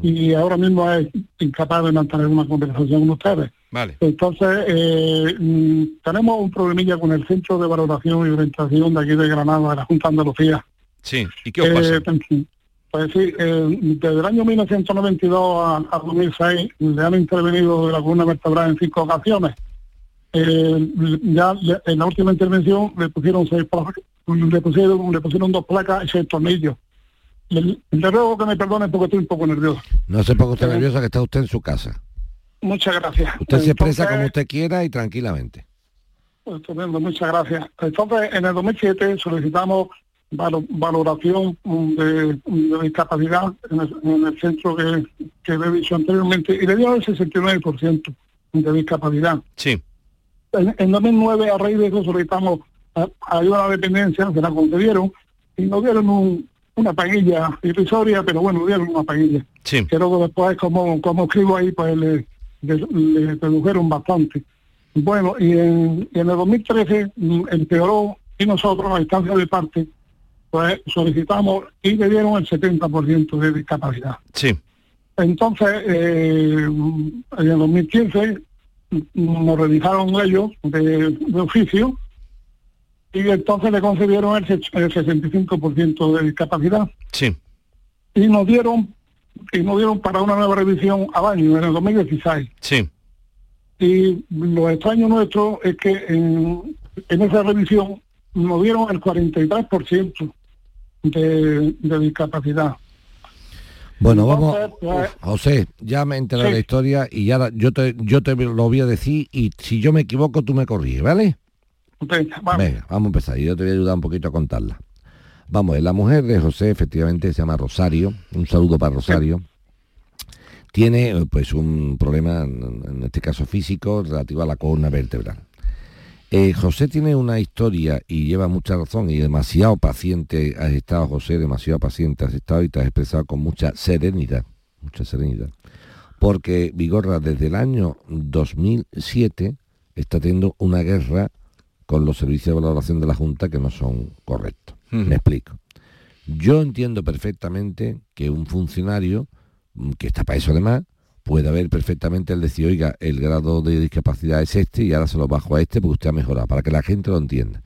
y ahora mismo es incapaz de mantener una conversación con ustedes. Vale. Entonces, eh, mm, tenemos un problemilla con el Centro de Valoración y Orientación de aquí de Granada, de la Junta de Andalucía. Sí, ¿y qué os pasa? Eh, pues sí, eh, desde el año 1992 a, a 2006 le han intervenido de la columna vertebral en cinco ocasiones. Eh, ya le- en la última intervención le pusieron seis placas, le pusieron, le pusieron dos placas y seis tornillos. Le, le ruego que me perdone porque estoy un poco nervioso. No se ponga usted nerviosa que está usted en su casa. Muchas gracias. Usted se expresa como usted quiera y tranquilamente. Estupendo, muchas gracias. Entonces, en el 2007 solicitamos valo- valoración mm, de, de discapacidad en el, en el centro que, que he dicho anteriormente y le dio el 69% de discapacidad. Sí. En, en 2009, a raíz de eso, solicitamos a- ayuda a la dependencia, se la concedieron y nos dieron un- una paguilla irrisoria, pero bueno, dieron una paguilla. Sí. Que luego después, como, como escribo ahí, pues le, le, le redujeron bastante. Bueno, y en, en el 2013 mm, empeoró y nosotros, a instancia de parte, pues solicitamos y le dieron el 70% de discapacidad. Sí. Entonces, eh, en el 2015 mm, nos realizaron ellos de, de oficio y entonces le concedieron el, el 65% de discapacidad Sí. y nos dieron y nos dieron para una nueva revisión al año en el 2016 Sí. y lo extraño nuestro es que en, en esa revisión nos dieron el 43% de, de discapacidad Bueno, vamos, Entonces, pues, José, ya me he enterado de la Sí. historia y ya yo te, yo te lo voy a decir y si yo me equivoco tú me corriges, ¿vale? Vamos. A empezar yo te voy a ayudar un poquito a contarla. Vamos, la mujer de José efectivamente se llama Rosario, un saludo para Rosario. Tiene eh, pues un problema, en este caso físico, relativo a la columna vertebral. Eh, José tiene una historia y lleva mucha razón y demasiado paciente has estado, José, demasiado paciente has estado y te has expresado con mucha serenidad, mucha serenidad. Porque Vigorra desde el año 2007 está teniendo una guerra con los servicios de valoración de la Junta que no son correctos. Me explico. Yo entiendo perfectamente que un funcionario, mm, que está para eso además, puede haber perfectamente el decir, oiga, el grado de discapacidad es este y ahora se lo bajo a este porque usted ha mejorado, para que la gente lo entienda.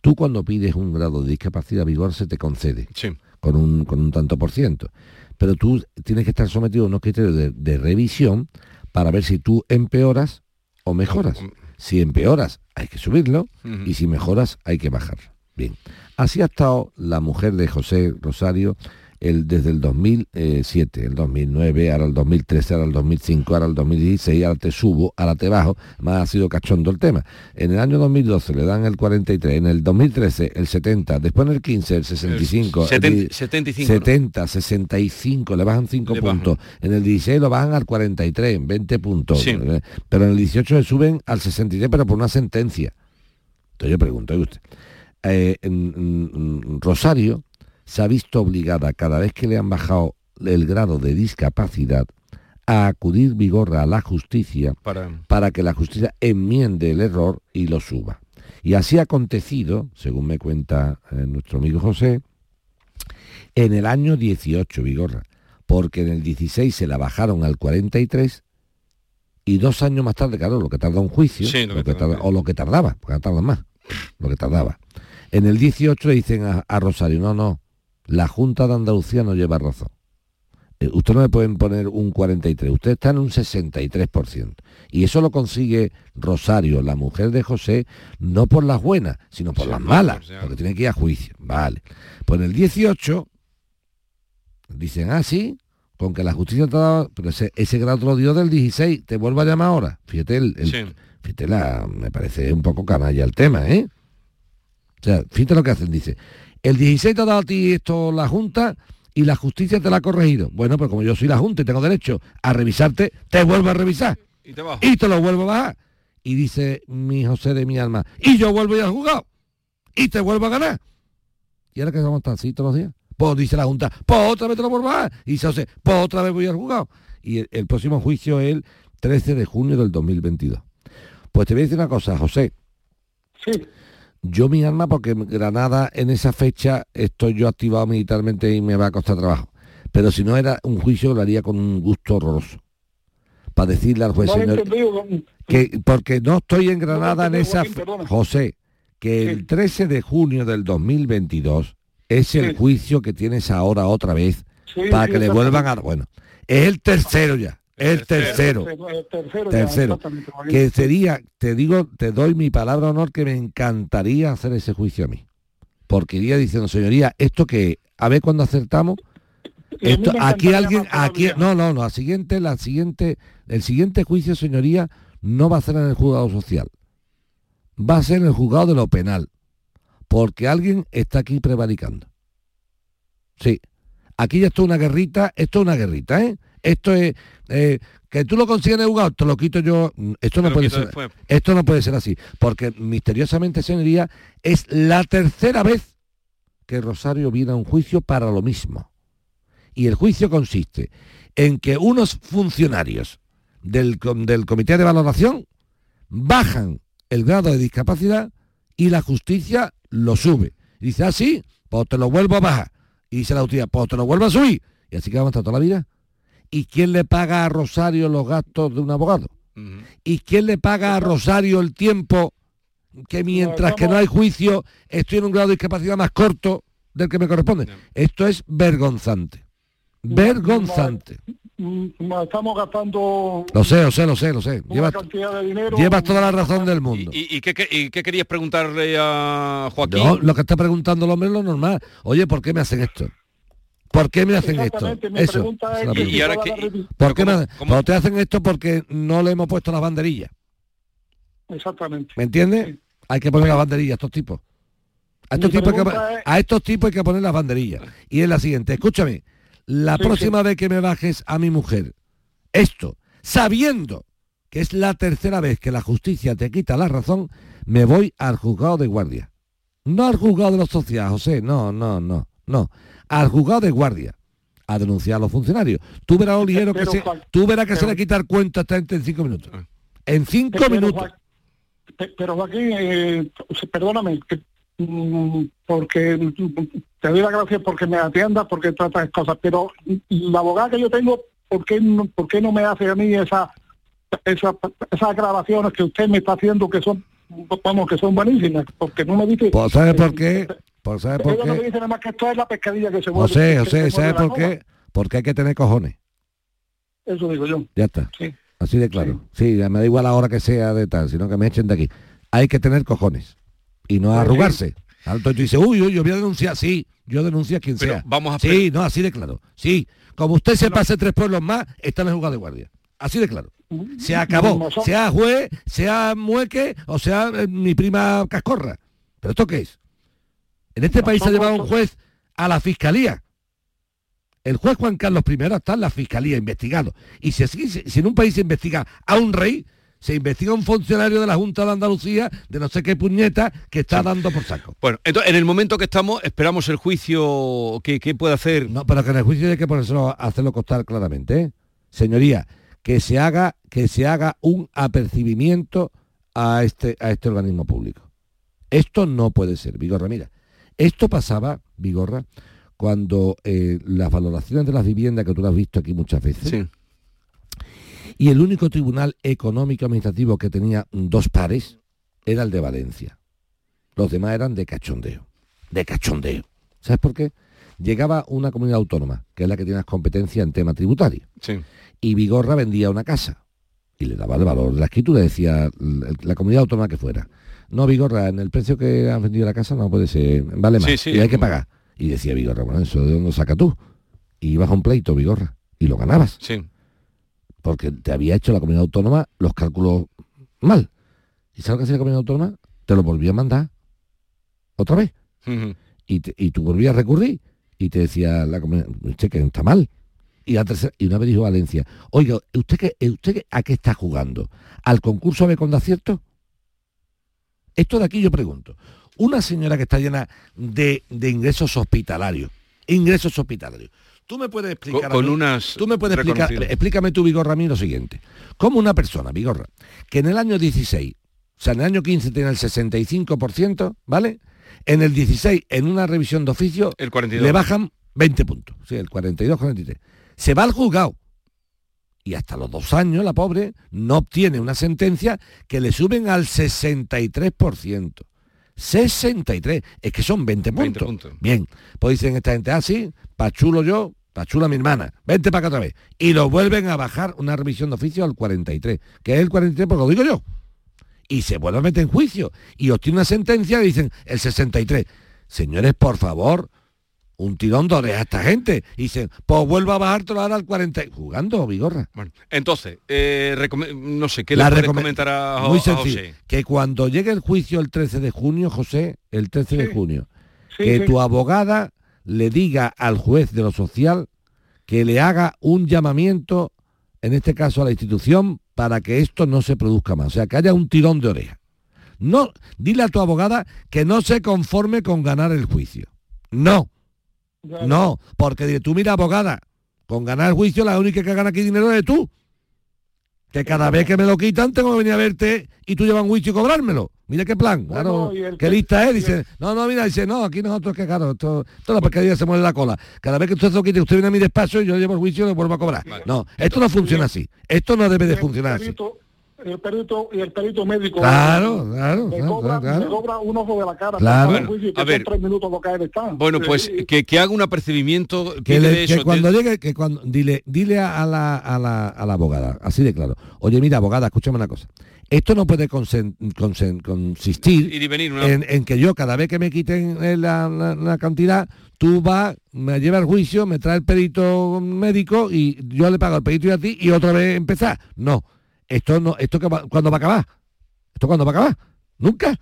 Tú cuando pides un grado de discapacidad vigor se te concede Sí. con, un, con un tanto por ciento. Pero tú tienes que estar sometido a unos criterios de, de revisión para ver si tú empeoras o mejoras. Si empeoras, hay que subirlo y si mejoras, hay que bajarlo. Bien. Así ha estado la mujer de José Rosario el, desde el 2007, el 2009, ahora el 2013, ahora el 2005, ahora el 2016, ahora te subo, ahora te bajo, más ha sido cachondo el tema. En el año 2012 le dan el 43, en el 2013 el 70, después en el 15 el 65, el Seten- di- 75, ¿no? 70, 65, le bajan 5 Le bajan. puntos. En el 16 lo bajan al 43, 20 puntos. Sí. Eh, Pero en el 18 le suben al 63, pero por una sentencia. Entonces yo pregunto, ¿y usted? Eh, en- en- en Rosario se ha visto obligada cada vez que le han bajado el grado de discapacidad a acudir vigorra a la justicia Para... para que la justicia enmiende el error y lo suba. Y así ha acontecido, según me cuenta eh, nuestro amigo José, en el año 18, Vigorra, porque en el 16 se la bajaron al 43 y dos años más tarde, claro, lo que tarda un juicio, Sí, lo lo que que tarda. tarda- o lo que tardaba, porque tarda más, lo que tardaba. En el 18 le dicen a, a Rosario, no, no, la Junta de Andalucía no lleva razón. Eh, usted no le pueden poner un 43, usted está en un 63%. Y eso lo consigue Rosario, la mujer de José, no por las buenas, sino por Sí, las malas, porque tiene que ir a juicio. Vale. Pues en el 18 dicen, ah, sí, con que la justicia te ha dado, pero ese, ese grado te lo dio del 16, te vuelvo a llamar ahora. Fíjate, el, el- Sí. fíjate la, me parece un poco canalla el tema, ¿eh? O sea, fíjate lo que hacen, dice, el 16 te ha dado a ti esto la Junta y la justicia te la ha corregido. Bueno, pues como yo soy la Junta y tengo derecho a revisarte, te vuelvo a revisar Y te bajo. y te lo vuelvo a bajar. Y dice mi José de mi alma, y yo vuelvo a ir al juzgado y te vuelvo a ganar. ¿Y ahora que vamos a estar así todos los días? Pues dice la Junta, pues otra vez te lo vuelvo a bajar. Y dice José, pues otra vez voy al juzgado. Y el, el próximo juicio es el 13 de junio del 2022. Pues te voy a decir una cosa, José. Sí. Yo mi alma, porque en Granada en esa fecha estoy yo activado militarmente y me va a costar trabajo. Pero si no era un juicio, lo haría con un gusto horroroso. Para decirle al juez, No señor, que porque no estoy en Granada en esa fe-. José que el 13 de junio del 2022 es el Sí. juicio que tienes ahora otra vez Sí, para que le vuelvan a bueno es el tercero ya el tercero. El tercero, tercero que sería te digo te doy mi palabra de honor que me encantaría hacer ese juicio a mí. Porque iría diciendo señoría esto que a ver cuando acertamos esto, aquí alguien, aquí, no, no, no, la siguiente, la siguiente, el siguiente juicio, señoría, no va a ser en el juzgado social. va a ser en el juzgado de lo penal, porque alguien está aquí prevaricando. Sí, aquí ya está una guerrita, esto es una guerrita, ¿eh? Esto es... eh, que tú lo consigues en te lo quito yo. Esto no puede ser. después. Esto no puede ser así. Porque misteriosamente, señoría, es la tercera vez que Rosario viene a un juicio para lo mismo. Y el juicio consiste en que unos funcionarios del, del comité de valoración bajan el grado de discapacidad y la justicia lo sube. Y dice, ah, sí, pues te lo vuelvo a bajar. Y dice la justicia, pues te lo vuelvo a subir. Y así que vamos a estar toda la vida. ¿Y quién le paga a Rosario los gastos de un abogado? ¿Y quién le paga a Rosario el tiempo que mientras que no hay juicio estoy en un grado de discapacidad más corto del que me corresponde? Esto es vergonzante. Vergonzante. Mm, Nos estamos gastando Lo sé, lo sé, lo sé, lo sé. Llevas, cantidad de dinero. llevas toda la razón del mundo. ¿Y, y qué, qué- y qué querías preguntarle a Joaquín? No, lo que está preguntando el hombre es lo normal. Oye, ¿por qué me hacen esto? ¿Por qué me hacen esto? Mi Eso. que ¿Por qué me hacen- te hacen esto porque no le hemos puesto las banderillas. Exactamente. ¿Me entiendes? Hay que poner las banderillas a estos tipos. A estos, tipos hay que, pregunta es- a estos tipos hay que poner las banderillas. Y es la siguiente, escúchame, la Sí, próxima vez que me bajes a mi mujer esto, sabiendo que es la tercera vez que la justicia te quita la razón, me voy al juzgado de guardia. No al juzgado de los sociales, José, no, no, no, no. Al juzgado de guardia a denunciar a los funcionarios. Tú verás, Oliero, que Pero, se, Juan, tú verás que se le quita el cuento a esta gente en cinco minutos. En cinco Pero, minutos. Pero Joaquín, eh, perdóname, que, mm, porque mm, te doy las gracias porque me atiendas, porque tratas cosas, pero la abogada que yo tengo, ¿por qué no, por qué no me hace a mí esa, esa- esas grabaciones que usted me está haciendo que son, vamos, que son buenísimas? Porque no me dice... Pues, ¿Sabes por qué? Pues, ¿Sabes por no me qué? dice nada más que esto es la pescadilla que se mueve. José, José, mueve ¿sabes la por qué? Porque hay que tener cojones. Eso digo yo. Ya está. Sí. Así de claro. Sí, ya me da igual la hora que sea de tal, sino que me echen de aquí. Hay que tener cojones. Y no Pues sí. arrugarse. Alto y tú dices, uy, uy, yo voy a denunciar. Sí, yo denuncio a quien Pero sea. vamos a Sí, no, así de claro. Sí. Como usted se pase tres pueblos más, está en el juzgado de guardia. Así de claro. Se acabó. Sea juez, sea mueque o sea eh, mi prima cascorra. ¿Pero esto qué es? En este país se ha llevado un juez a la fiscalía. El juez Juan Carlos I está en la fiscalía investigado. Y si, así- si si en un país se investiga a un rey, se investiga a un funcionario de la Junta de Andalucía, de no sé qué puñeta, que está dando por saco. Bueno, entonces en el momento que estamos, esperamos el juicio que, que puede hacer. No, pero que en el juicio hay que ponérselo, hacerlo costar claramente. ¿eh? Señoría, que se haga, que se haga un apercibimiento a este, a este organismo público. Esto no puede ser, Vigorra. Mira, esto pasaba, Vigorra, cuando eh, las valoraciones de las viviendas, que tú las has visto aquí muchas veces, y el único tribunal económico administrativo que tenía dos pares era el de Valencia. Los demás eran de cachondeo. De cachondeo. ¿Sabes por qué? Llegaba una comunidad autónoma, que es la que tiene las competencias en tema tributario. Sí. Y Vigorra vendía una casa. Y le daba el valor de la escritura, decía la comunidad autónoma que fuera. No, Vigorra, en el precio que has vendido la casa no puede ser, vale más. Sí, sí. y hay que pagar. Y decía Vigorra, bueno, eso de dónde lo sacas tú. Y ibas a un pleito, Vigorra. Y lo ganabas Sí. porque te había hecho la comunidad autónoma los cálculos mal. ¿Y sabes lo que hacía la comunidad autónoma? Te lo volvía a mandar otra vez. Y, te- y tú volvías a recurrir y te decía la comunidad, usted que está mal. Y, tercera- y una vez dijo Valencia, oiga, ¿usted, ¿usted a qué está jugando? ¿Al concurso de con acierto? Esto de aquí yo pregunto. Una señora que está llena de, de ingresos hospitalarios, ingresos hospitalarios. Tú me puedes explicar Con- a mí- unas tú me puedes explicar, explícame tú, Vigorra, a mí lo siguiente. Como una persona, Vigorra, que en el año 16, o sea, en el año 15 tiene el 65%, ¿vale? En el 16, en una revisión de oficio, El 42. le bajan 20 puntos, sí, el 42, 43. Se va al juzgado y hasta los dos años la pobre no obtiene una sentencia que le suben al 63%. 63, es que son 20 puntos. 20 puntos. Bien, pues dicen esta gente, ah, sí, pa' chulo yo, pa' chula mi hermana, vente para acá otra vez. Y lo vuelven a bajar una revisión de oficio al 43, que es el 43 porque lo digo yo. Y se vuelve a meter en juicio y obtiene una sentencia y dicen el 63. Señores, por favor, un tirón de oreja a esta gente. Y dicen, pues vuelva a bajártelo ahora al 40. Jugando, Vigorra. Bueno, entonces, eh, no sé, ¿qué le puedes recome- comentar a, Jo- Muy a sencillo. José? Que cuando llegue el juicio el 13 de junio, José, el 13 de junio, Sí, que sí. tu abogada le diga al juez de lo social que le haga un llamamiento, en este caso a la institución, para que esto no se produzca más. O sea, que haya un tirón de oreja. No, dile a tu abogada que no se conforme con ganar el juicio. No. No, porque tú mira, abogada, con ganar juicio la única que gana aquí dinero es tú. Que cada vez que me lo quitan tengo que venir a verte y tú llevas un juicio y cobrármelo. Mira qué plan, claro, qué lista es. Dice, no, no, mira, dice, no, aquí nosotros que claro, esto, toda la pescadilla se muere la cola. Cada vez que usted lo quite, usted viene a mi despacho y yo llevo el juicio y le vuelvo a cobrar. No, esto no funciona así. Esto no debe de funcionar así. El perito y el perito médico Claro, claro, me, claro, cobra, claro. me cobra un ojo de la cara Claro. por el juicio, que a ver. tres minutos lo que está Bueno, pues que, que haga un apercibimiento que, le- eso, que cuando llegue, que cuando dile, dile a la, a, la, a la abogada, así de claro, oye mira abogada, escúchame una cosa. Esto no puede consen- consen- consistir y venir en, en que yo cada vez que me quiten eh, la, la- la cantidad, tú vas, me llevas al juicio, me trae el perito médico y yo le pago el perito y a ti y otra vez empezar. No, esto no, esto que va- cuándo va a acabar. ¿Esto cuándo va a acabar? Nunca.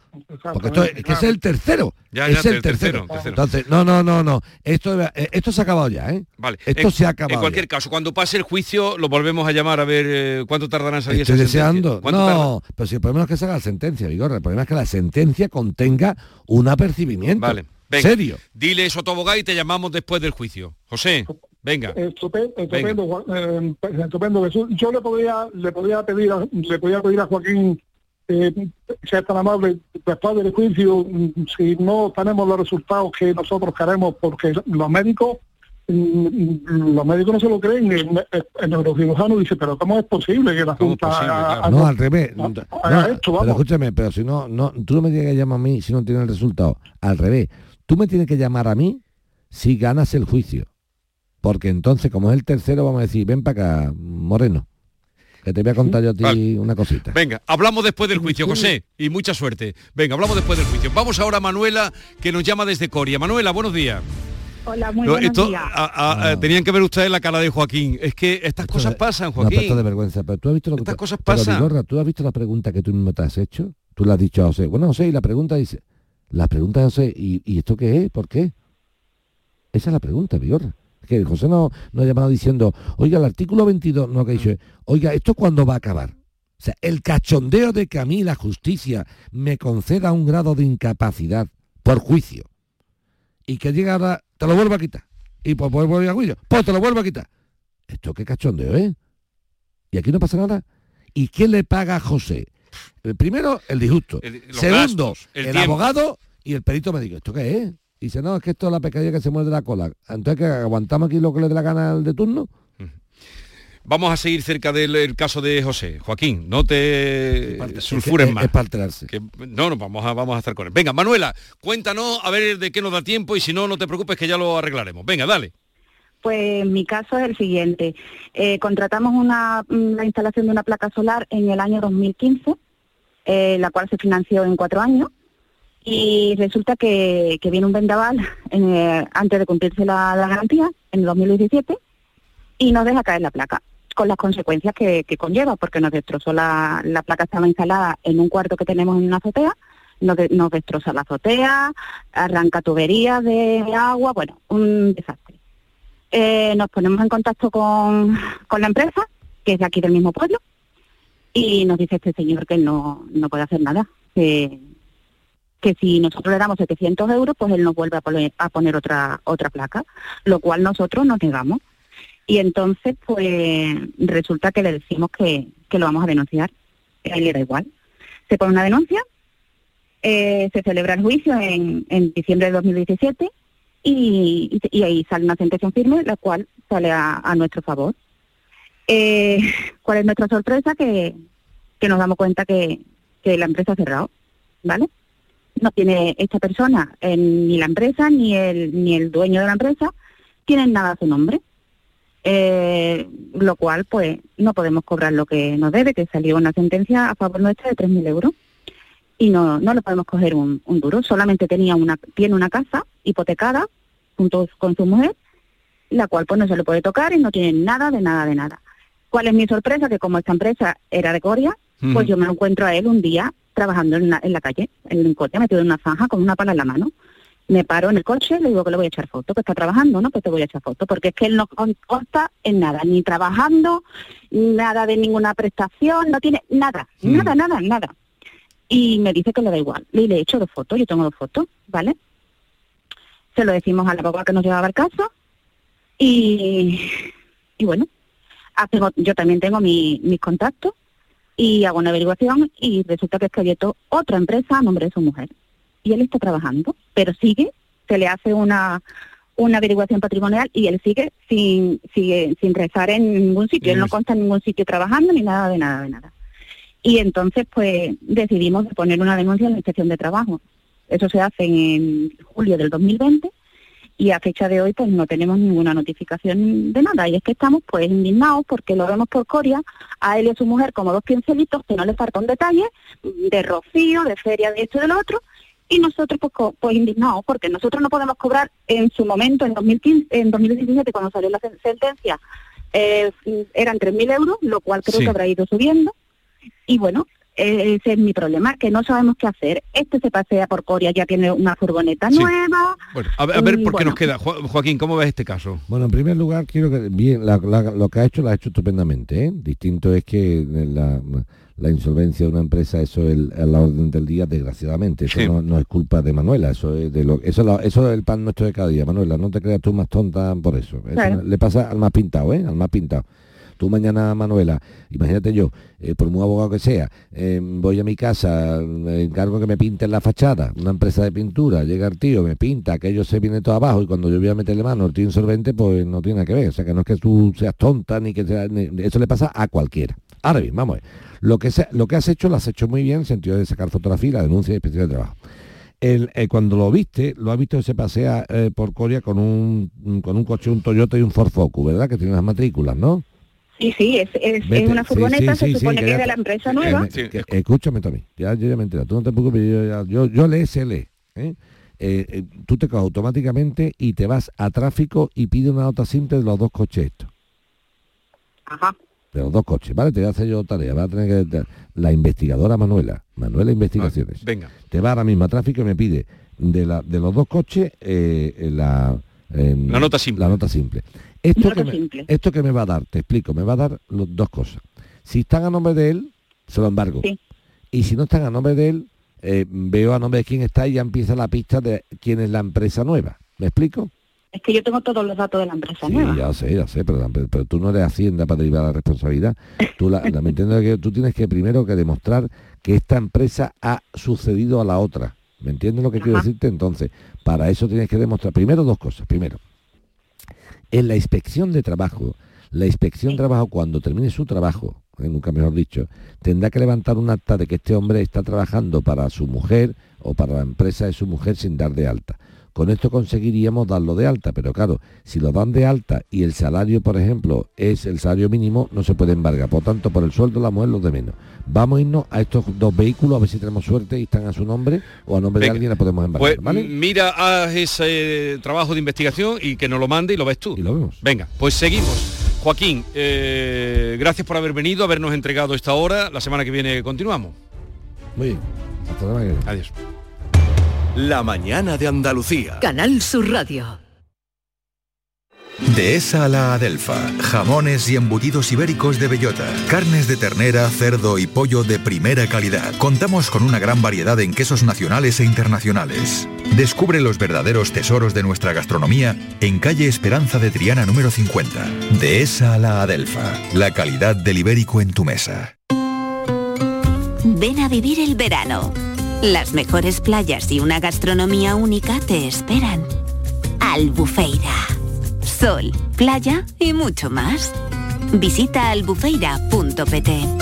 Porque esto es, que es el tercero. Ya, es el el tercero, tercero. tercero. Entonces, no, no, no, no. Esto, eh, esto se ha acabado ya, ¿eh? Vale. Esto en, se ha acabado. En cualquier caso, cuando pase el juicio, lo volvemos a llamar a ver eh, cuánto tardará en salir Estoy esa sentencia. deseando. No, pero si el problema no es que se haga la sentencia, Vigorra. El problema es que la sentencia contenga un apercibimiento. Vale. Venga, Serio. Dile eso a tu abogado y te llamamos después del juicio. José, venga. Estupe- estupendo, Juan- eh, estupendo Jesús. Yo le podría, le podría pedir, a, le podría pedir a Joaquín, eh, si es tan amable, después del juicio, mm, si no tenemos los resultados que nosotros queremos, porque los médicos, mm, los médicos no se lo creen, el, el- el neurocirujano dice, pero ¿cómo es posible que la Junta haga- haga- No, al revés. haga No, esto, pero escúchame, pero si no, no, tú no me tienes que llamar a mí si no tienes el resultado. Al revés. Tú me tienes que llamar a mí si ganas el juicio. Porque entonces, como es el tercero, vamos a decir, ven para acá, Moreno. Que te voy a contar yo a ti Vale. una cosita. Venga, hablamos después del juicio, José, y mucha suerte. Venga, hablamos después del juicio. Vamos ahora a Manuela, que nos llama desde Coria. Manuela, buenos días. Hola, muy No, buenos esto, días. a- a- a- tenían que ver ustedes la cara de Joaquín. Es que estas cosas pasan, Una falta de Joaquín. vergüenza. Pero tú has visto lo que Estas te- cosas pero, pasan. Vigorra, tú has visto la pregunta que tú mismo te has hecho. Tú le has dicho a José. Bueno, José, y la pregunta dice, la pregunta de José, ¿y, y esto qué es? ¿Por qué? Esa es la pregunta, Vigorra. Que José no, no ha llamado diciendo, oiga, el artículo 22, no, que ha dicho, es, oiga, ¿esto cuándo va a acabar? O sea, el cachondeo de que a mí la justicia me conceda un grado de incapacidad por juicio y que llega ahora, te lo vuelvo a quitar. Y pues vuelvo a juicio, pues te lo vuelvo a quitar. Esto qué cachondeo, ¿eh? Y aquí no pasa nada. ¿Y quién le paga a José? El primero, el disgusto. los Segundo, gastos, el el, abogado y el perito médico. ¿Esto qué es? Y dice, no, es que esto es la pescadilla que se muerde la cola. Entonces, que aguantamos aquí lo que le dé la gana al de turno? Vamos a seguir cerca del el caso de José. Joaquín, no te sulfures es- más. es para alterarse. Que- no, no, vamos a, vamos a estar con él. Venga, Manuela, cuéntanos a ver de qué nos da tiempo y si no, no te preocupes que ya lo arreglaremos. Venga, dale. Pues mi caso es el siguiente. Eh, contratamos una, la instalación de una placa solar en el año 2015, eh, la cual se financió en cuatro años. Y resulta que, viene un vendaval en, eh, antes de cumplirse la, garantía, en el 2017, y nos deja caer la placa, con las consecuencias que, conlleva, porque nos destrozó la, la placa, estaba instalada en un cuarto que tenemos en una azotea, nos, de- nos destroza la azotea, arranca tuberías de agua, bueno, un desastre. Eh, nos ponemos en contacto con, la empresa, que es de aquí del mismo pueblo, y nos dice este señor que no, no puede hacer nada, que si nosotros le damos 700 euros, pues él nos vuelve a poner, a poner otra, otra placa, lo cual nosotros nos negamos. Y entonces, pues resulta que le decimos que, lo vamos a denunciar, a él le da igual. Se pone una denuncia, eh, se celebra el juicio en, en diciembre de 2017 y, y, ahí sale una sentencia firme, la cual sale a, nuestro favor. Eh, <laughs> ¿Cuál es nuestra sorpresa? Que, que nos damos cuenta que, que la empresa ha cerrado, ¿vale? No tiene esta persona, eh, ni la empresa, ni el, ni el dueño de la empresa, tienen nada a su nombre. Eh, lo cual, pues, no podemos cobrar lo que nos debe, que salió una sentencia a favor nuestra de 3.000 euros y no, no le podemos coger un, un duro. Solamente tenía una, tiene una casa hipotecada junto con su mujer, la cual pues no se le puede tocar y no tiene nada de nada de nada. ¿Cuál es mi sorpresa? Que como esta empresa era de Coria, pues yo me encuentro a él un día trabajando en la, en la calle, en Coria, metido en una zanja con una pala en la mano. Me paro en el coche, le digo que le voy a echar foto, que está trabajando, ¿no? Pues te voy a echar foto, porque es que él no con- consta en nada, ni trabajando, nada de ninguna prestación, no tiene nada, Mm. nada, nada, nada. Y me dice que le da igual. Y le he hecho dos fotos, yo tengo dos fotos, ¿vale? Se lo decimos al abogado que nos llevaba el caso y, y bueno, yo también tengo mi- mis contactos y hago una averiguación y resulta que es que ha abierto otra empresa a nombre de su mujer. Y él está trabajando, pero sigue, se le hace una una averiguación patrimonial y él sigue sin sigue sin rezar en ningún sitio, él no consta en ningún sitio trabajando ni nada de nada de nada. Y entonces pues decidimos poner una denuncia en la inspección de trabajo. Eso se hace en julio del 2020 y a fecha de hoy pues no tenemos ninguna notificación de nada y es que estamos pues indignados porque lo vemos por Coria a él y a su mujer como dos pincelitos que no les falta un detalle de rocío, de feria de esto y de lo otro y nosotros pues, co- pues indignados porque nosotros no podemos cobrar en su momento en 2015 en 2017 cuando salió la sen- sentencia eh, eran 3.000 euros lo cual creo Sí. que habrá ido subiendo y bueno ese es mi problema, que no sabemos qué hacer. Este se pasea por Coria, ya tiene una furgoneta Sí. nueva. Bueno, a ver, a ver por qué bueno. nos queda. Jo- Joaquín, ¿cómo ves este caso? Bueno, en primer lugar, quiero que bien la- la- lo que ha hecho lo ha hecho estupendamente. ¿eh? Distinto es que la, la insolvencia de una empresa, eso es el- a la orden del día, desgraciadamente. Eso Sí. no, no es culpa de Manuela, eso es de lo, eso, la- eso es el pan nuestro de cada día, Manuela. No te creas tú más tonta por eso. Eso Claro. le pasa al más pintado, ¿eh? Al más pintado. Tú mañana, Manuela, imagínate yo, eh, por muy abogado que sea, eh, voy a mi casa, encargo que me pinten la fachada, una empresa de pintura, llega el tío, me pinta, aquello se viene todo abajo y cuando yo voy a meterle mano el tío insolvente, pues no tiene nada que ver. O sea, que no es que tú seas tonta ni que sea, eso le pasa a cualquiera. Ahora bien, vamos a ver. Lo que, se- lo que has hecho lo has hecho muy bien en el sentido de sacar fotografía y la denuncia de inspección de trabajo. El, eh, cuando lo viste, lo has visto que se pasea eh, por Coria con un, con un coche, un Toyota y un Ford Focus, ¿verdad? Que tiene las matrículas, ¿no? Sí, sí, es, es, una furgoneta, sí, se sí, sí, supone que es de la empresa Eh, nueva. que- escúchame, Tony, ya yo ya me he enterado. Tú no te preocupes, yo, ya- yo, yo le sé le. ¿eh? Eh, eh, tú te coges automáticamente y te vas a tráfico y pide una nota simple de los dos coches estos. Ajá. De los dos coches, ¿vale? Te voy a hacer yo tarea. Va a tener que. te- La investigadora Manuela, Manuela Investigaciones. Venga. Te va ahora mismo a tráfico y me pide de, la, de los dos coches eh, la, em, La nota simple. La nota simple. Esto Nota que, me, simple. esto que me va a dar, te explico, me va a dar los, dos cosas. Si están a nombre de él, se lo embargo. Y si no están a nombre de él, eh, veo a nombre de quién está y ya empieza la pista de quién es la empresa nueva. ¿Me explico? Es que yo tengo todos los datos de la empresa Sí, nueva. ya sé, ya sé, pero, pero, pero tú no eres Hacienda para derivar la responsabilidad. Tú, la, la- me entiendo que tú tienes que primero que demostrar que esta empresa ha sucedido a la otra. ¿Me entiendes lo que quiero decirte? Entonces, para eso tienes que demostrar primero dos cosas. Primero, en la inspección de trabajo, la inspección de trabajo cuando termine su trabajo, eh, nunca mejor dicho, tendrá que levantar un acta de que este hombre está trabajando para su mujer o para la empresa de su mujer sin dar de alta. Con esto conseguiríamos darlo de alta, pero claro, si lo dan de alta y el salario, por ejemplo, es el salario mínimo, no se puede embargar. Por tanto, por el sueldo la mujer los de menos. Vamos a irnos a estos dos vehículos a ver si tenemos suerte y están a su nombre o a nombre Venga. de alguien la podemos embargar. Pues ¿vale? mira, haz ese trabajo de investigación y que nos lo mande y lo ves tú. Y lo vemos. Venga, pues seguimos. Joaquín, eh, gracias por haber venido, habernos entregado esta hora. La semana que viene continuamos. Muy bien. Hasta la semana que viene. Adiós. La mañana de Andalucía. Canal Sur Radio. Dehesa a la Adelfa. Jamones y embutidos ibéricos de bellota. Carnes de ternera, cerdo y pollo de primera calidad. Contamos con una gran variedad en quesos nacionales e internacionales. Descubre los verdaderos tesoros de nuestra gastronomía en calle Esperanza de Triana número 50. Dehesa a la Adelfa. La calidad del ibérico en tu mesa. Ven a vivir el verano. Las mejores playas y una gastronomía única te esperan. Albufeira. Sol, playa y mucho más. Visita albufeira.pt.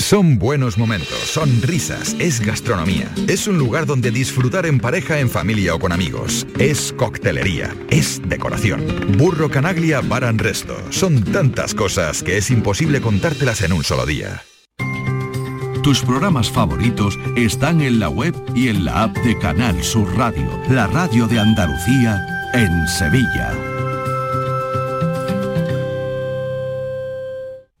Son buenos momentos, son risas, es gastronomía. Es un lugar donde disfrutar en pareja, en familia o con amigos. Es coctelería, es decoración. Burro Canaglia Baran Resto. Son tantas cosas que es imposible contártelas en un solo día. Tus programas favoritos están en la web y en la app de Canal Sur Radio, la radio de Andalucía en Sevilla.